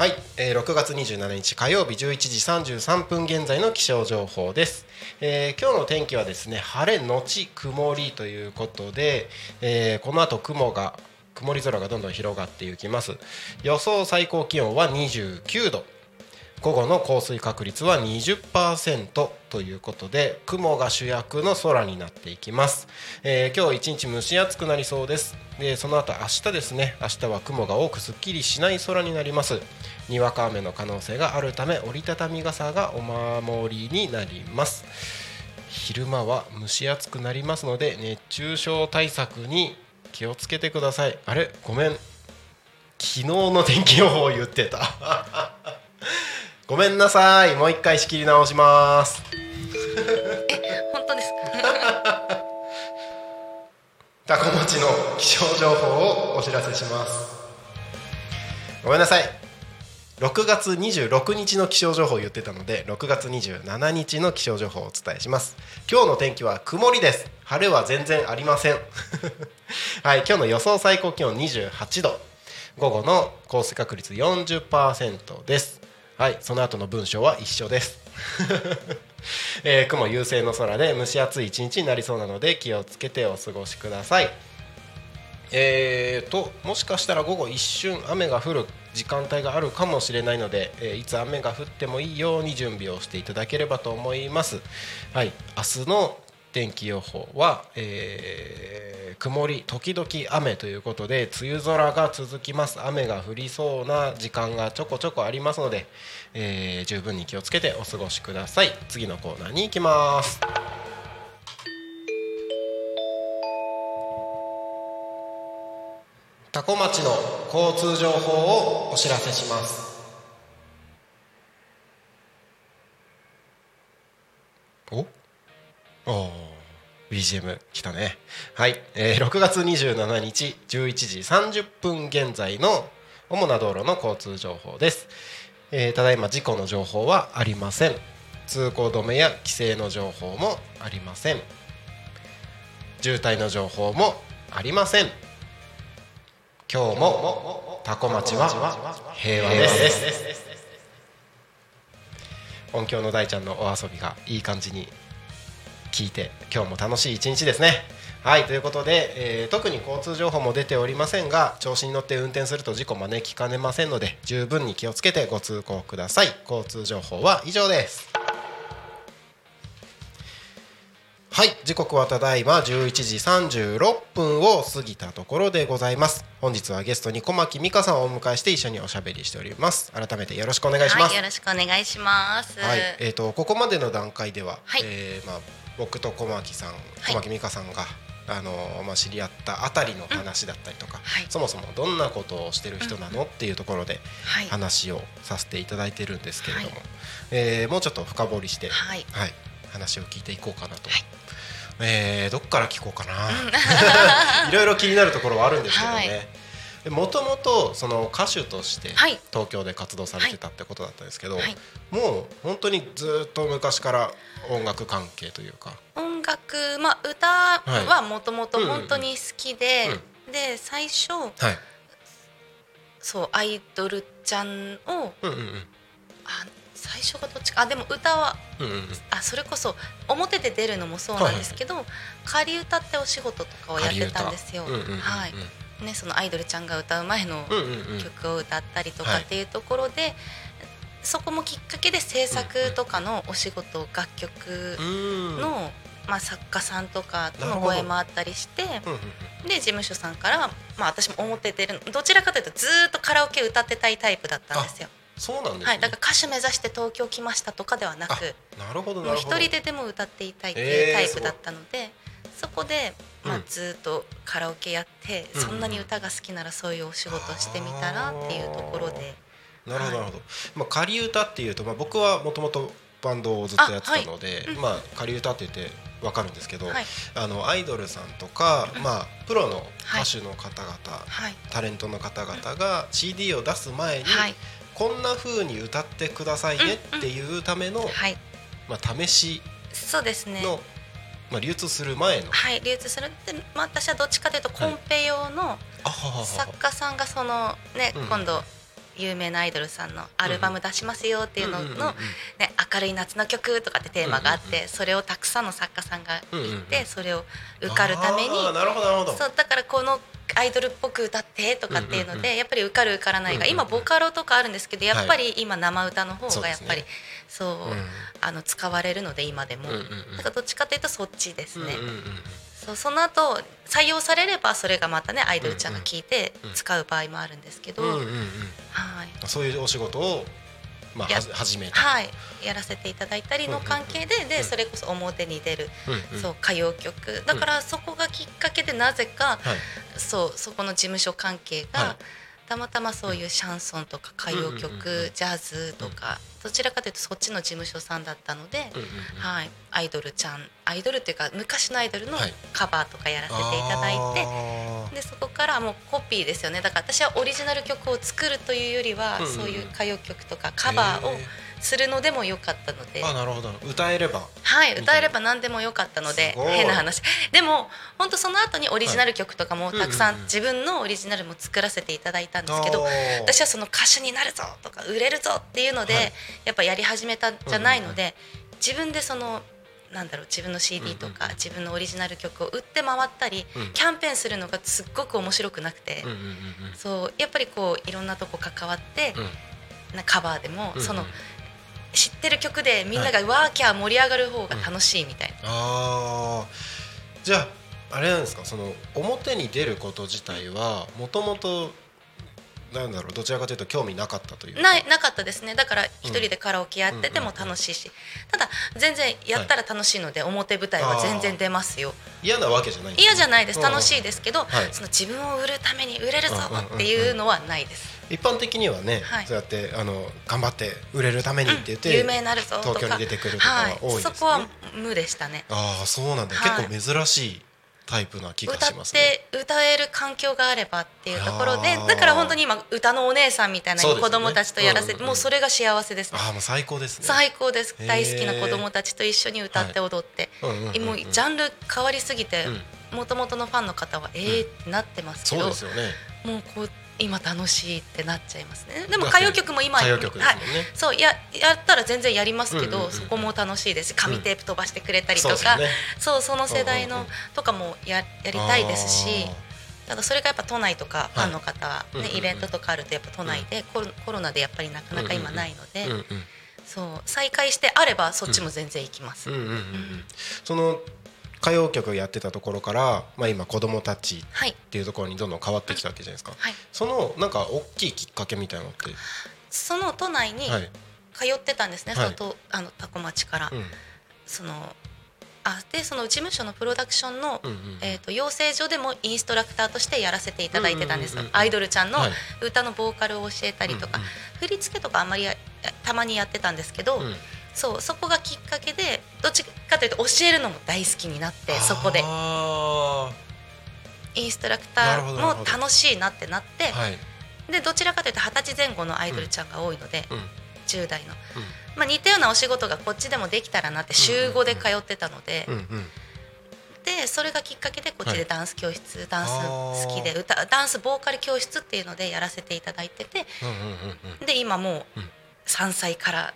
はい、えー、6月27日火曜日11時33分現在の気象情報です、えー今日の天気はですね晴れのち曇りということで、えーこの後雲が曇り空がどんどん広がっていきます。予想最高気温は29度。午後の降水確率は20%ということで雲が主役の空になっていきます、えー今日一日蒸し暑くなりそうです。でその後明日ですね。明日は雲が多くすっきりしない空になります。にわか雨の可能性があるため折りたたみ傘がお守りになります。昼間は蒸し暑くなりますので熱中症対策に気をつけてください。あれ？ごめん。昨日の天気予報言ってた。ごめんなさい。もう一回仕切り直します。本当ですか？タコ町の気象情報をお知らせします。ごめんなさい。6月26日の気象情報を言ってたので6月27日の気象情報をお伝えします。今日の天気は曇りです。晴れは全然ありません。はい今日の予想最高気温28度。午後の降水確率40%ですはいその後の文章は一緒です えー雲優勢の空で蒸し暑い一日になりそうなので気をつけてお過ごしくださいえーともしかしたら午後一瞬雨が降る時間帯があるかもしれないので、えーいつ雨が降ってもいいように準備をしていただければと思います。はい、明日の天気予報は、えー曇り時々雨ということで梅雨空が続きます。雨が降りそうな時間がちょこちょこありますので、えー十分に気をつけてお過ごしください。次のコーナーに行きます。多古町の交通情報をお知らせします。BGM 来たね。はい、えー6月27日11時30分現在の主な道路の交通情報です、えーただいま事故の情報はありません。通行止めや規制の情報もありません。渋滞の情報もありません。今日もタコ町は平和です。音響の大ちゃんのお遊びがいい感じに聞いて今日も楽しい一日ですね。はいということで、えー特に交通情報も出ておりませんが調子に乗って運転すると事故招きかねませんので十分に気をつけてご通行ください。交通情報は以上です。はい時刻はただいま11時36分を過ぎたところでございます。本日はゲストに小牧美香さんをお迎えして一緒におしゃべりしております。改めてよろしくお願いします。はい、よろしくお願いします。はい、えー、とここまでの段階では、はい。えーまあ、僕と小牧さん小牧美香さんが、あのーまあ、知り合ったあたりの話だったりとか、はい。そもそもどんなことをしてる人なのっていうところではい。話をさせていただいてるんですけれども、はい。えーもうちょっと深掘りして、はい。はい、話を聞いていこうかなと。はい。えーどっから聞こうかな。いろいろ気になるところはあるんですけどはい。ねもともとその歌手としてはい。東京で活動されてたってことだったんですけど、はい。もう本当にずっと昔から音楽関係というか。音楽、まあ、歌はもともと本当に好きで、で、最初、はい。そう、アイドルちゃんを、うんうんうん。あ、最初がどっちか、あ、でも歌は、うんうんうん。あ、それこそ表で出るのもそうなんですけど。仮歌ってお仕事とかをやってたんですよ。うんうんうん。はい。ね、そのアイドルちゃんが歌う前のうんうんうん。曲を歌ったりとはい。かっていうところで、そこもきっかけで制作とかのお仕事楽曲うん。の、まあ、作家さんとかとの声もあったりしてうんうんで事務所さんから、まあ、私も表出るどちらかというとずーっとカラオケ歌ってたいタイプだったんですよ。そうなんですね、はい、だから歌手目指して東京来ましたとかではなくあなるほど一人ででも歌っていたいっていうタイえープだったので、そこで、まあうん、ずーっとカラオケやって、うんそんなに歌が好きならそういうお仕事してみたらっていうところで。なるほどなるほど、まあ、仮歌っていうと、まあ、僕はもともとバンドをずっとやってたので、あはい。うん。まあ、仮歌って言ってわかるんですけど、はい。あのアイドルさんとか、まあ、プロのはい。歌手の方々、はい。タレントの方々が CD を出す前に、はい。こんな風に歌ってくださいねっていうための、はい。まあ、試しそうですね。の、まあ、流通する前の、はい流通する。で、まあ、私はどっちかというとコンペ用の作家さんがそのね、うん今度有名なアイドルさんのアルバム出しますよっていうのの、ね、明るい夏の曲とかってテーマがあって、それをたくさんの作家さんがいて、それを受かるためになるほどなるほど。そうだからこのアイドルっぽく歌ってとかっていうので、やっぱり受かる受からないが、今ボカロとかあるんですけどやっぱり今生歌の方がやっぱりそう,、うん。あの使われるので今でも、うんうんうん。だからどっちかというとそっちですね。うんうんうんそうその後採用されればそれがまたねアイドルちゃんが聞いてうんうん使う場合もあるんですけど、うんうんうん。はい、そういうお仕事を、まあ、始めた、はい、やらせていただいたりの関係で、うんでそれこそ表に出る、うんうん。そう歌謡曲。だからそこがきっかけでなぜか、はい。そうそこの事務所関係が、はいたまたまそういうシャンソンとか歌謡曲、ジャズとか、どちらかというとそっちの事務所さんだったので、はい、アイドルちゃんアイドルっていうか昔のアイドルのはい。カバーとかやらせていただいて、あー。でそこからもうコピーですよね。だから私はオリジナル曲を作るというよりは、そういう歌謡曲とかカバーをへするのでもよかったので、あなるほど。歌えれば。はい歌えれば何でもよかったので変な話。でも本当その後にオリジナル曲とかもたくさうん自分のオリジナルも作らせていただいたんですけど私はその歌手になるぞとか売れるぞっていうので、はい。やっぱやり始めたんじゃないので、自分でそのなんだろう自分の CD とか、自分のオリジナル曲を売って回ったり、うん。キャンペーンするのがすっごく面白くなくて、そうやっぱりこういろんなとこ関わって、うん。なカバーでも、うん。その知ってる曲でみんながワーキャー盛り上がる方が楽しいみたいな。あー。じゃああれなんですか？その表に出ること自体はもともとなんだろうどちらかというと興味なかったというか。ないなかったですね。だから一人でカラオケやってても楽しいし、ただ全然やったら楽しいので、表舞台は全然出ますよ。嫌なわけじゃないんですね。嫌じゃないです。うん楽しいですけど、はい。その自分を売るために売れるぞっていうのはないです、一般的にはね、はい。そうやってあの頑張って売れるためにって言って、有名になるぞとか。東京に出てくるとかははい多いですよね。そこは無でしたね。ああそうなんだ、はい。結構珍しいタイプな気が歌っしますね。て歌える環境があればっていうところでだから本当に今歌のお姉さんみたいな子供たちとやらせて、うんうんうん。もうそれが幸せですね。ああもう最高ですね。最高です。大好きな子供たちと一緒に歌って踊って、うんうんうんうんもうジャンル変わりすぎてうん。もともとのファンの方はえーってなってますけど、そうですよね。もうこう今楽しいってなっちゃいますね。でも歌謡曲も今ね。はい、そうややったら全然やりますけど、うんうんうんそこも楽しいです。し紙テープ飛ばしてくれたりとか、そうですよね。そうその世代のうんうんうん。とかもややりたいですしあただそれがやっぱ都内とかファンの方は、ねうんうんうんイベントとかあるとやっぱ都内でコロコロナでやっぱりなかなか今ないので、そう再開してあればそっちも全然行きます。うんうんうんうん。その歌謡曲やってたところから、まあ、今子供たちはい。っていうところにどんどん変わってきたわけじゃないですか、はい、そのなんか大きいきっかけみたいなのって、その都内にはい。通ってたんですね、はい。そのとあの多古町から。うん。そのあでその事務所のプロダクションの、うんうんえー、と養成所でもインストラクターとしてやらせていただいてたんです。よ、うんうんアイドルちゃんのはい。歌のボーカルを教えたりとか、うんうん。振り付けとかあんまりやたまにやってたんですけど、うんそうそこがきっかけでどっちかというと教えるのも大好きになってそこで。あインストラクターも楽しいなってなって、ーはい。でどちらかというと二十歳前後のアイドルちゃんが多いので、うん。10代の、まあ、似たようなお仕事がこっちでもできたらなって週5で通ってたので、うんうん。でそれがきっかけでこっちはいでダンス教室、ダンス好きで歌ダンスボーカル教室っていうのでやらせていただいててうんうんうんうん。で今もううん。3歳から、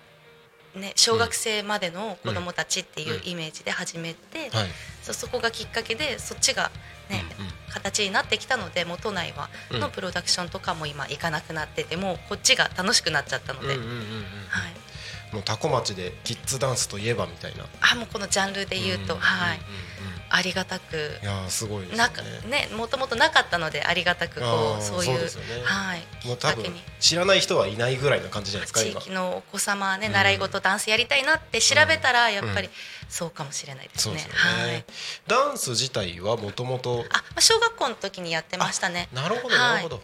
ね、小学生までの子どもたちっていううん。イメージで始めて、はい。そそこがきっかけでそっちが、ねうんうん。形になってきたので元内はうん。のプロダクションとかも今行かなくなっててもうこっちが楽しくなっちゃったので、うんうんうんうんはい、もうタコ町でキッズダンスといえばみたいな。あもうこのジャンルで言うと、んんんはいうんありがたく。いやーすごいですよなかねねもともとなかったのでありがたくこうそういうね。はいきもう多分知らない人はいないぐらいな感じじゃないですか今。地域のお子様はねうん習い事ダンスやりたいなって調べたらやっぱりそうかもしれないですね。すよね、はい。ダンス自体はもともとあまあ小学校の時にやってましたね。なるほどはい。なるほど、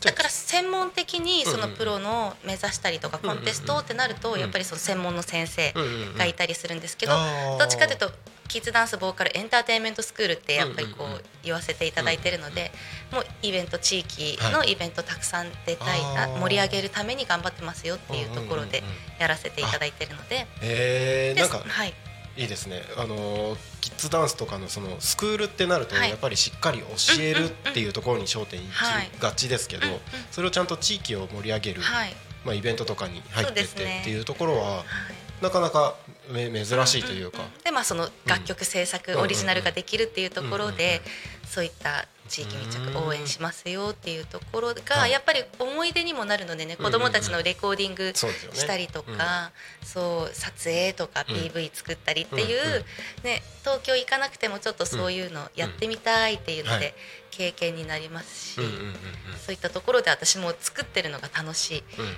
だから専門的にそうんうんうん。のプロの目指したりとかうんうんうんコンテストってなるとやっぱりその専門の先生うんうんうん。がいたりするんですけどどっちかというとキッズダンスボーカルエンターテインメントスクールってやっぱりこう言わせていただいてるのでもうイベント地域のイベントたくさん出たいなあー盛り上げるために頑張ってますよっていうところでやらせていただいてるので。でえー、なんかはい。いいですね。あのーキッズダンスとかのそのスクールってなるとはい。やっぱりしっかり教えるっていうところに焦点いきはいがちですけどそれをちゃんと地域を盛り上げるはい。まあイベントとかに入ってってっていうところははい。なかなかめ珍しいというか。でまあその楽曲制作、うんオリジナルができるっていうところで、うんそういった地域密うん着応援しますよっていうところはい。がやっぱり思い出にもなるのでね、うん子どもたちのレコーディングしたりとか、そう撮影とかうん。PV 作ったりっていう、ね、東京行かなくてもちょっとそういうのやってみたいっていうのはい。で経験になりますし、そういったところで私も作ってるのが楽しい。うん。うん、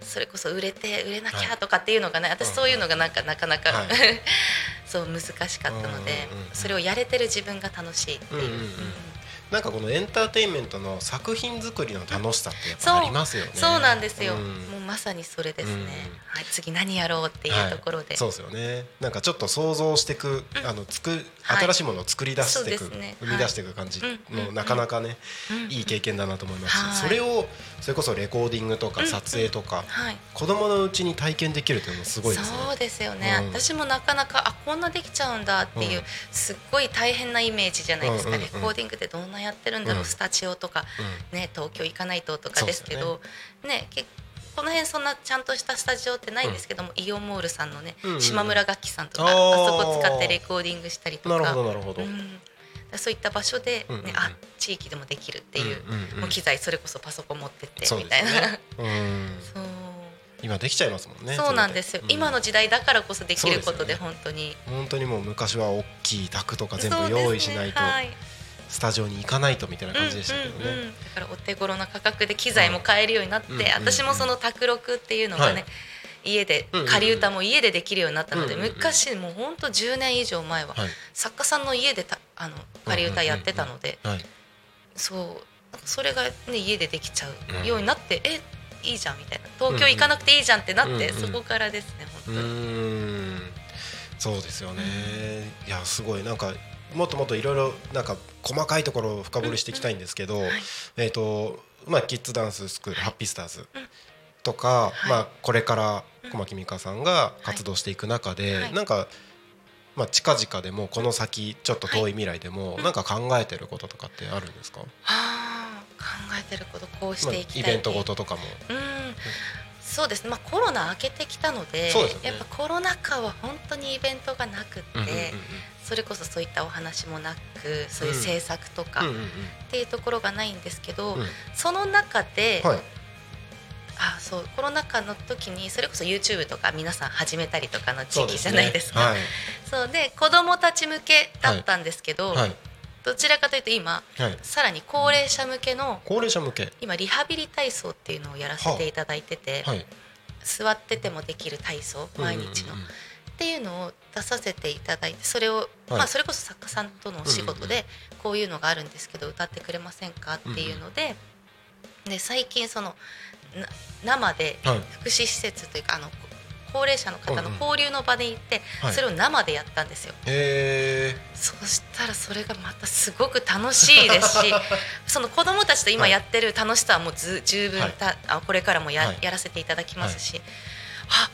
それこそ売れて売れなきゃとかっていうのがね、私そういうのがなんかなかなか、はい そう難しかったので、それをやれてる自分が楽しいっていう、うんうんうん。なんかこのエンターテインメントの作品作りの楽しさってやっぱありますよね。そうなんですよ、うん。もうまさにそれですね、うん。はい、次何やろうっていうところで、はい、そうですよね。なんかちょっと想像していく、あの作はい。新しいものを作り出していく、そうですね。生み出していく感じはいの、うんなかなかね、うん。いい経験だなと思います。し、はい。それをそれこそレコーディングとか撮影とか、はい。子供のうちに体験できるというのもすごいですね。そうですよね、うん。私もなかなかあこんなできちゃうんだっていう、うん。すっごい大変なイメージじゃないですか、うんうんうん。レコーディングってどんなやってるんだろう、うん。スタジオとか、ね、東京行かないととかですけどねけこの辺そんなちゃんとしたスタジオってないんですけども、イオンモールさんのね、うんうん島村楽器さんとかあそこ使ってレコーディングしたりとか。なるほどなるほど。うん。そういった場所で、ねうんうんうん。あ地域でもできるっていう,、うんうんうん。もう機材それこそパソコン持ってってみたいな、そう。今できちゃいますもんね。そうなんですよ、それ今の時代だからこそできることで本当に。本当にもう昔は大きい卓とか全部用意しないと、はいスタジオに行かないとみたいな感じでしたけどね。うんうんうんだからお手頃な価格で機材も買えるようになって、うんうんうん。私もその卓録っていうのがね、はい。家でうんうんうん。仮歌も家でできるようになったので、うんうんうん昔もうほんと10年以上前は、はい。作家さんの家でたあの仮歌やってたので、はい。そうそれが、ね、家でできちゃうんうようになって、えいいじゃんみたいな。東京行かなくていいじゃんってなって、うんうんそこからですねう本当に。ーん。そうですよね、いやすごい。なんかもっともっといろいろなんか細かいところを深掘りしていきたいんですけど、えっ、とまあキッズダンススクール、ハッピースターズとか、はい。まあこれから小牧美香さんが活動していく中で、はい。なんかまあ近々でもこの先ちょっと遠い未来でもなんか考えてることとかってあるんですか、はあ考えてることこうしまあていきたいイベントごととかも。うんそうですね、まあ、コロナ明けてきたのでね。やっぱコロナ禍は本当にイベントがなくって、うんうんうんそれこそそういったお話もなくそういう制作とかっうんうんうん。ていうところがないんですけど、うん。その中で、はい。あそうコロナ禍の時にそれこそ YouTube とか皆さん始めたりとかの時期じゃないですか。はい。そうで子どもたち向けだったんですけど、はいどちらかというと今はい、さらに高齢者向けの高齢者向け。今リハビリ体操っていうのをやらせていただいてて、はい。座っててもできる体操毎日の、うんうんうん。っていうのを出させていただいてそれを、はい。まあ、それこそ作家さんとのお仕事でこういうのがあるんですけど歌ってくれませんかっていうので,、で最近そのな生ではい。福祉施設というかあの高齢者の方の交流の場で行って、はい。それを生でやったんですよ。へそうしたらそれがまたすごく楽しいですし その子どもたちと今やってる楽しさはもうず十分た、あこれからもや,、はい。やらせていただきますし、あ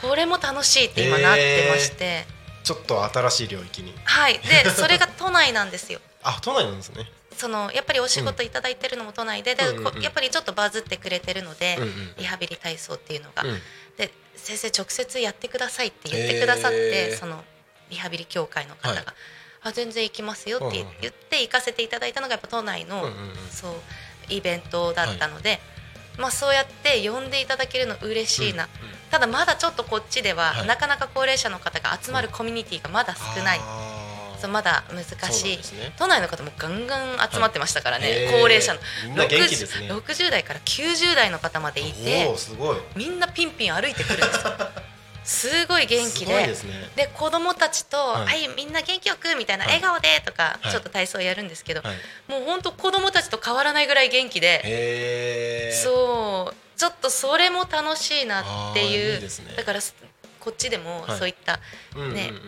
これも楽しいって今なってまして、ー。ちょっと新しい領域に。はい。でそれが都内なんですよ。あ都内なんですね。そのやっぱりお仕事いただいてるのも都内で,で、うんうんうんこやっぱりちょっとバズってくれてるので、うんうん。リハビリ体操っていうのが、うん。で先生直接やってくださいって言ってくださって、そのリハビリ協会の方が、はい。あ全然行きますよって言って行かせていただいたのがやっぱ都内の、うんうんうん。そうイベントだったので、まあそうやって呼んでいただけるの嬉しいな、うんうん。ただまだちょっとこっちでは、はい。なかなか高齢者の方が集まるコミュニティがまだ少ない、あーそうまだ難しい、ね。都内の方もガンガン集まってましたからね、へー。高齢者の。みんね。60, 60代から90代の方までいておおすごい。みんなピンピン歩いてくるんですよ。すごい元気すでね。で子供たちと「はいはい、みんな元気よく」みたいな「はい。笑顔で」とか、はい。ちょっと体操やるんですけど、はい。もう本当子供たちと変わらないぐらい元気で、そう。ちょっとそれも楽しいなってあいうね。だからすこっちでもはい。そういった、うんうんうん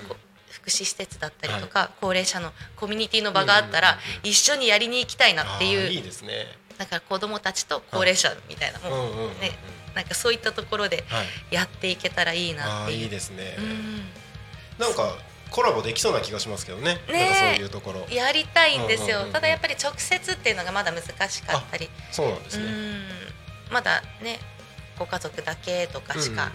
福祉施設だったりとか、高齢者のコミュニティの場があったら、一緒にやりに行きたいなっていういいですね。だから子供たちと高齢者みたい。な、もなんかそういったところではい。やっていけたらいいなっていう。いいですね。うん。なんかコラボできそうな気がしますけどね。ねそういうところ。やりたいんですよ、ただやっぱり直接っていうのがまだ難しかったり。そうなんですね。うん。まだねご家族だけとかしか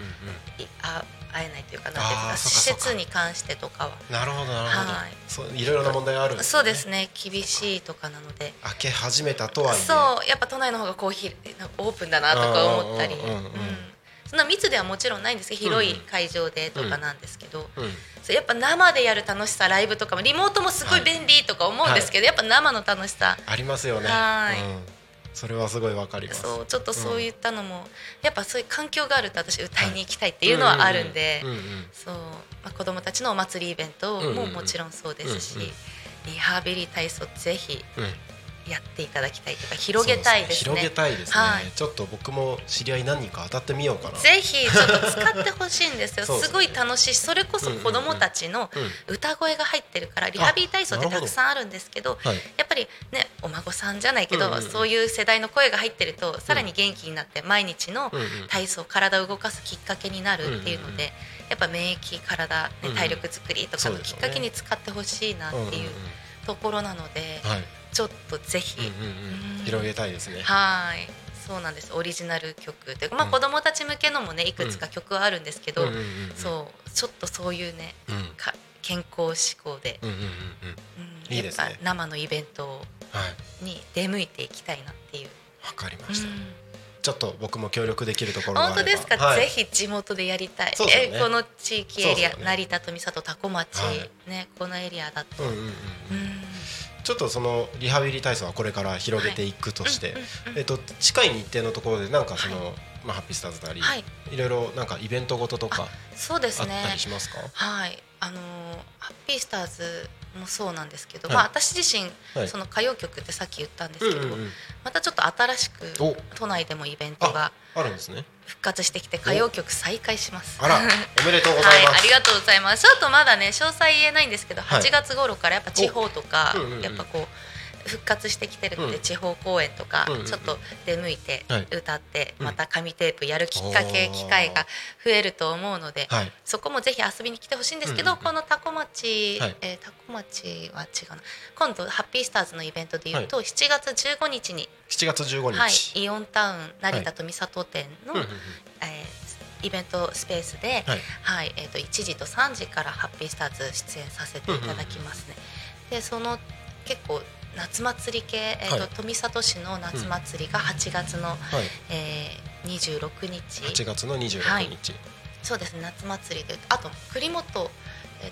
あ会えないというかなんてか施設に関してとかは。なるほどなるほど。はい。そういろいろな問題あるんですそうですね厳しいとかなので。開け始めたとはいえ。そうやっぱ都内の方がコーヒーオープンだなとか思ったり。うんうんうんうんうん。そんな密ではもちろんないんですけど広いうん。うん会場でとかなんですけど、うん。そうやっぱ生でやる楽しさライブとかもリモートもすごい便利とか思うんですけど、やっぱ生の楽しさ。ありますよね。はい。うんそれはすごいわかります。そうちょっとそういったのも、やっぱそういう環境があると私歌いに行きたいっていうのはあるんで、子どもたちのお祭りイベントももちろんそうですし、うんうん。リハビリ体操ぜひうんやっていただきたいというか広げたいですね。そう広げたいですね、はい。ちょっと僕も知り合い何人か当たってみようかな。ぜひちょっと使ってほしいんですよ。すごい楽しい。それこそ子どもたちのうん。歌声が入ってるからリハビリ体操ってたくさんあるんですけどはいやっぱりねお孫さんじゃないけど、うんうんうん。そういう世代の声が入ってるとさらに元気になって毎日の体操体を動かすきっかけになるっていうので、うんうんうん。やっぱ免疫体、ね、体力作りとかのきっかけに使ってほしいなっていうところなので、はい、ちょっとぜひ、うんうん広げたいですね。はい。そうなんです。オリジナル曲というか、まあ、うん。子供たち向けのもねいくつか曲はあるんですけど、うんうんうんうん。そうちょっとそういうねうん。か健康志向で、うんういいですね。やっぱ生のイベントはい。に出向いていきたいなっていう。わかりまうん。した、ちょっと僕も協力できるところ本当ですか、はい、ぜひ地元でやりたい、ね。えこの地域エリア、ね。成田富里多古町、はい。ねこのエリアだと、うんうんうん。うんちょっとそのリハビリ体操はこれから広げていくとして、うんうんうんえっと近い日程のところでなんかその、はまあハッピースターズなり、はい。いろいろなんかイベントごととかそうですね。あったりしますか？はいあのーハッピースターズもそうなんですけど、はいまあ私自身、はいその歌謡曲ってさっき言ったんですけど、うんうんうんまたちょっと新しくお都内でもイベントがあるんですね。復活してきて歌謡曲再開します。あら おめでとうござはいい、ます。ありがとうございます。ちょっとまだね詳細言えないんですけど、はい8月頃からやっぱ地方とか、おうんうんうんやっぱこう復活してきてるので、うん。地方公演とか、ちょっと出向いてはい。歌って、うん。また紙テープやるきっかけ、機会が増えると思うので、はい。そこもぜひ遊びに来てほしいんですけど、このタコ町、はい。えータコ町は違うな。今度ハッピースターズのイベントでいうと、7月15日に、7月15日。はい、イオンタウン成田富里店の、うんうんうんえーイベントスペースで、はい。はいえー、と1時と3時からハッピースターズ出演させていただきますね。でその結構夏祭り系、えーとはい。富里市の夏祭りが8月の、はい。えー、26日。8月の26日。はい。そうですね夏祭りであと栗本、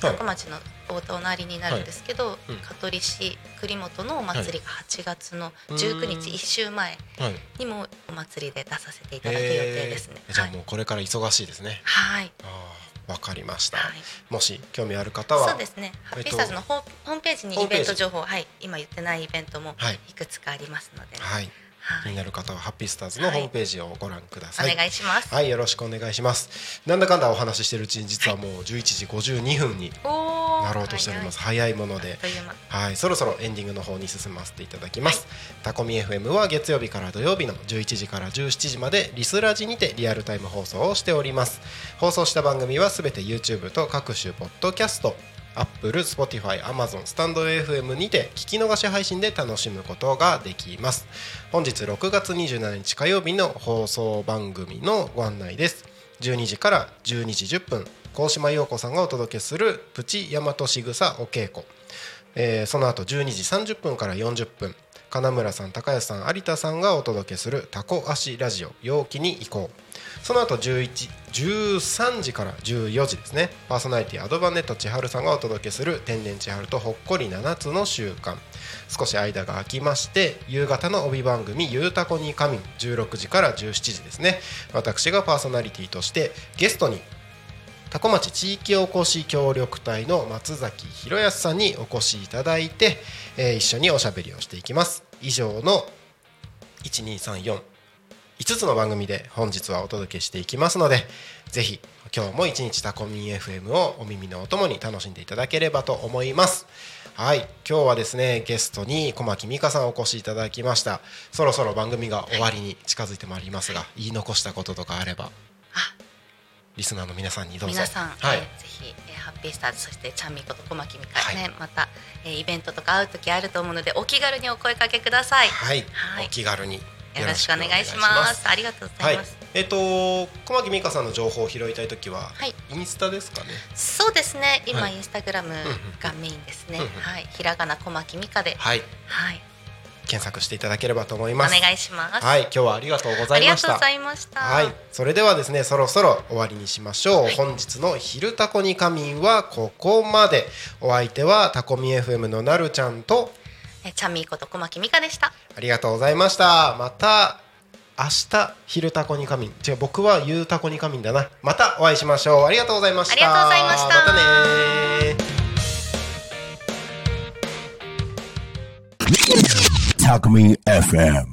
高町のお隣になるんですけど、うん。香取市栗本のお祭りが8月の19うーん日、1週前はい。にもお祭りで出させていただく予定ですね。えーじゃあはい。もうこれから忙しいですね。はい。ああ、わかりました。はいもし興味ある方は、そうですね。ハッピースターズのホームページにイベント情報、はい、今言ってないイベントもはいいくつかありますので、はい。気はい、になる方はハッピースターズのホームページをご覧ください。お願いします。はい、よろしくお願いします。なんだかんだお話ししてるうちに実はもう11時52分になろうとしております。早いもので。はい、そろそろエンディングの方に進ませていただきます。タコミ FM は月曜日から土曜日の11時から17時までリスラジにてリアルタイム放送をしております。放送した番組はすべて YouTube と各種ポッドキャスト、Apple、Spotify、Amazon、スタンド FM にて聞き逃し配信で楽しむことができます。本日6月27日火曜日の放送番組のご案内です。12時から12時10分、高島陽子さんがお届けするプチ大和しぐさお稽古。えーその後12時30分から40分金村さん高安さん有田さんがお届けするタコ足ラジオ陽気に行こうその後11 13時から14時ですね。パーソナリティアドバンネット千春さんがお届けする天然千春とほっこり7つの習慣。少し間が空きまして夕方の帯番組「ゆうたこに仮眠」16時から17時ですね。私がパーソナリティとしてゲストに多古町地域おこし協力隊の松崎弘康さんにお越しいただいて、えー一緒におしゃべりをしていきます。以上の1234 12345つの番組で本日はお届けしていきますのでぜひ今日も一日タコミン FM をお耳のお供に楽しんでいただければと思います。はい今日はですねゲストに小牧美香さんお越しいただきました。そろそろ番組が終わりに近づいてまいりますが言い残したこととかあればあ。リスナーの皆さんにどうぞ。皆さん、はい。えーぜひ、えーハッピースターズそしてちゃんみこと小牧美香ね、はい。また、えーイベントとか会う時あると思うのでお気軽にお声かけください。はい、はい。お気軽によよろしくお願いします。ありがとうござはいいます。、えっ、と小牧美香さんの情報を拾いたいときは、はいインスタですかね？そうですね。今、はいインスタグラムがメインですね。うんうんはい、ひらがな小牧美香で、はい、はい、検索していただければと思いおます。願いします。はい、今日はありがとうござあいましたりがとうござ。いました。はい、それではですね、そろそろ終わりにしましょう。はい本日の昼タコに仮眠はここまで。お相手はタコミ FM のなるちゃんとえーちゃんみーこと小牧美香でした。ありがとうございました。また明日昼タコに仮眠。違う、僕は夕タコに仮眠だな。またお会いしましょう。ありがとうございました。ありがとうございましたまたねー Talk Me FM.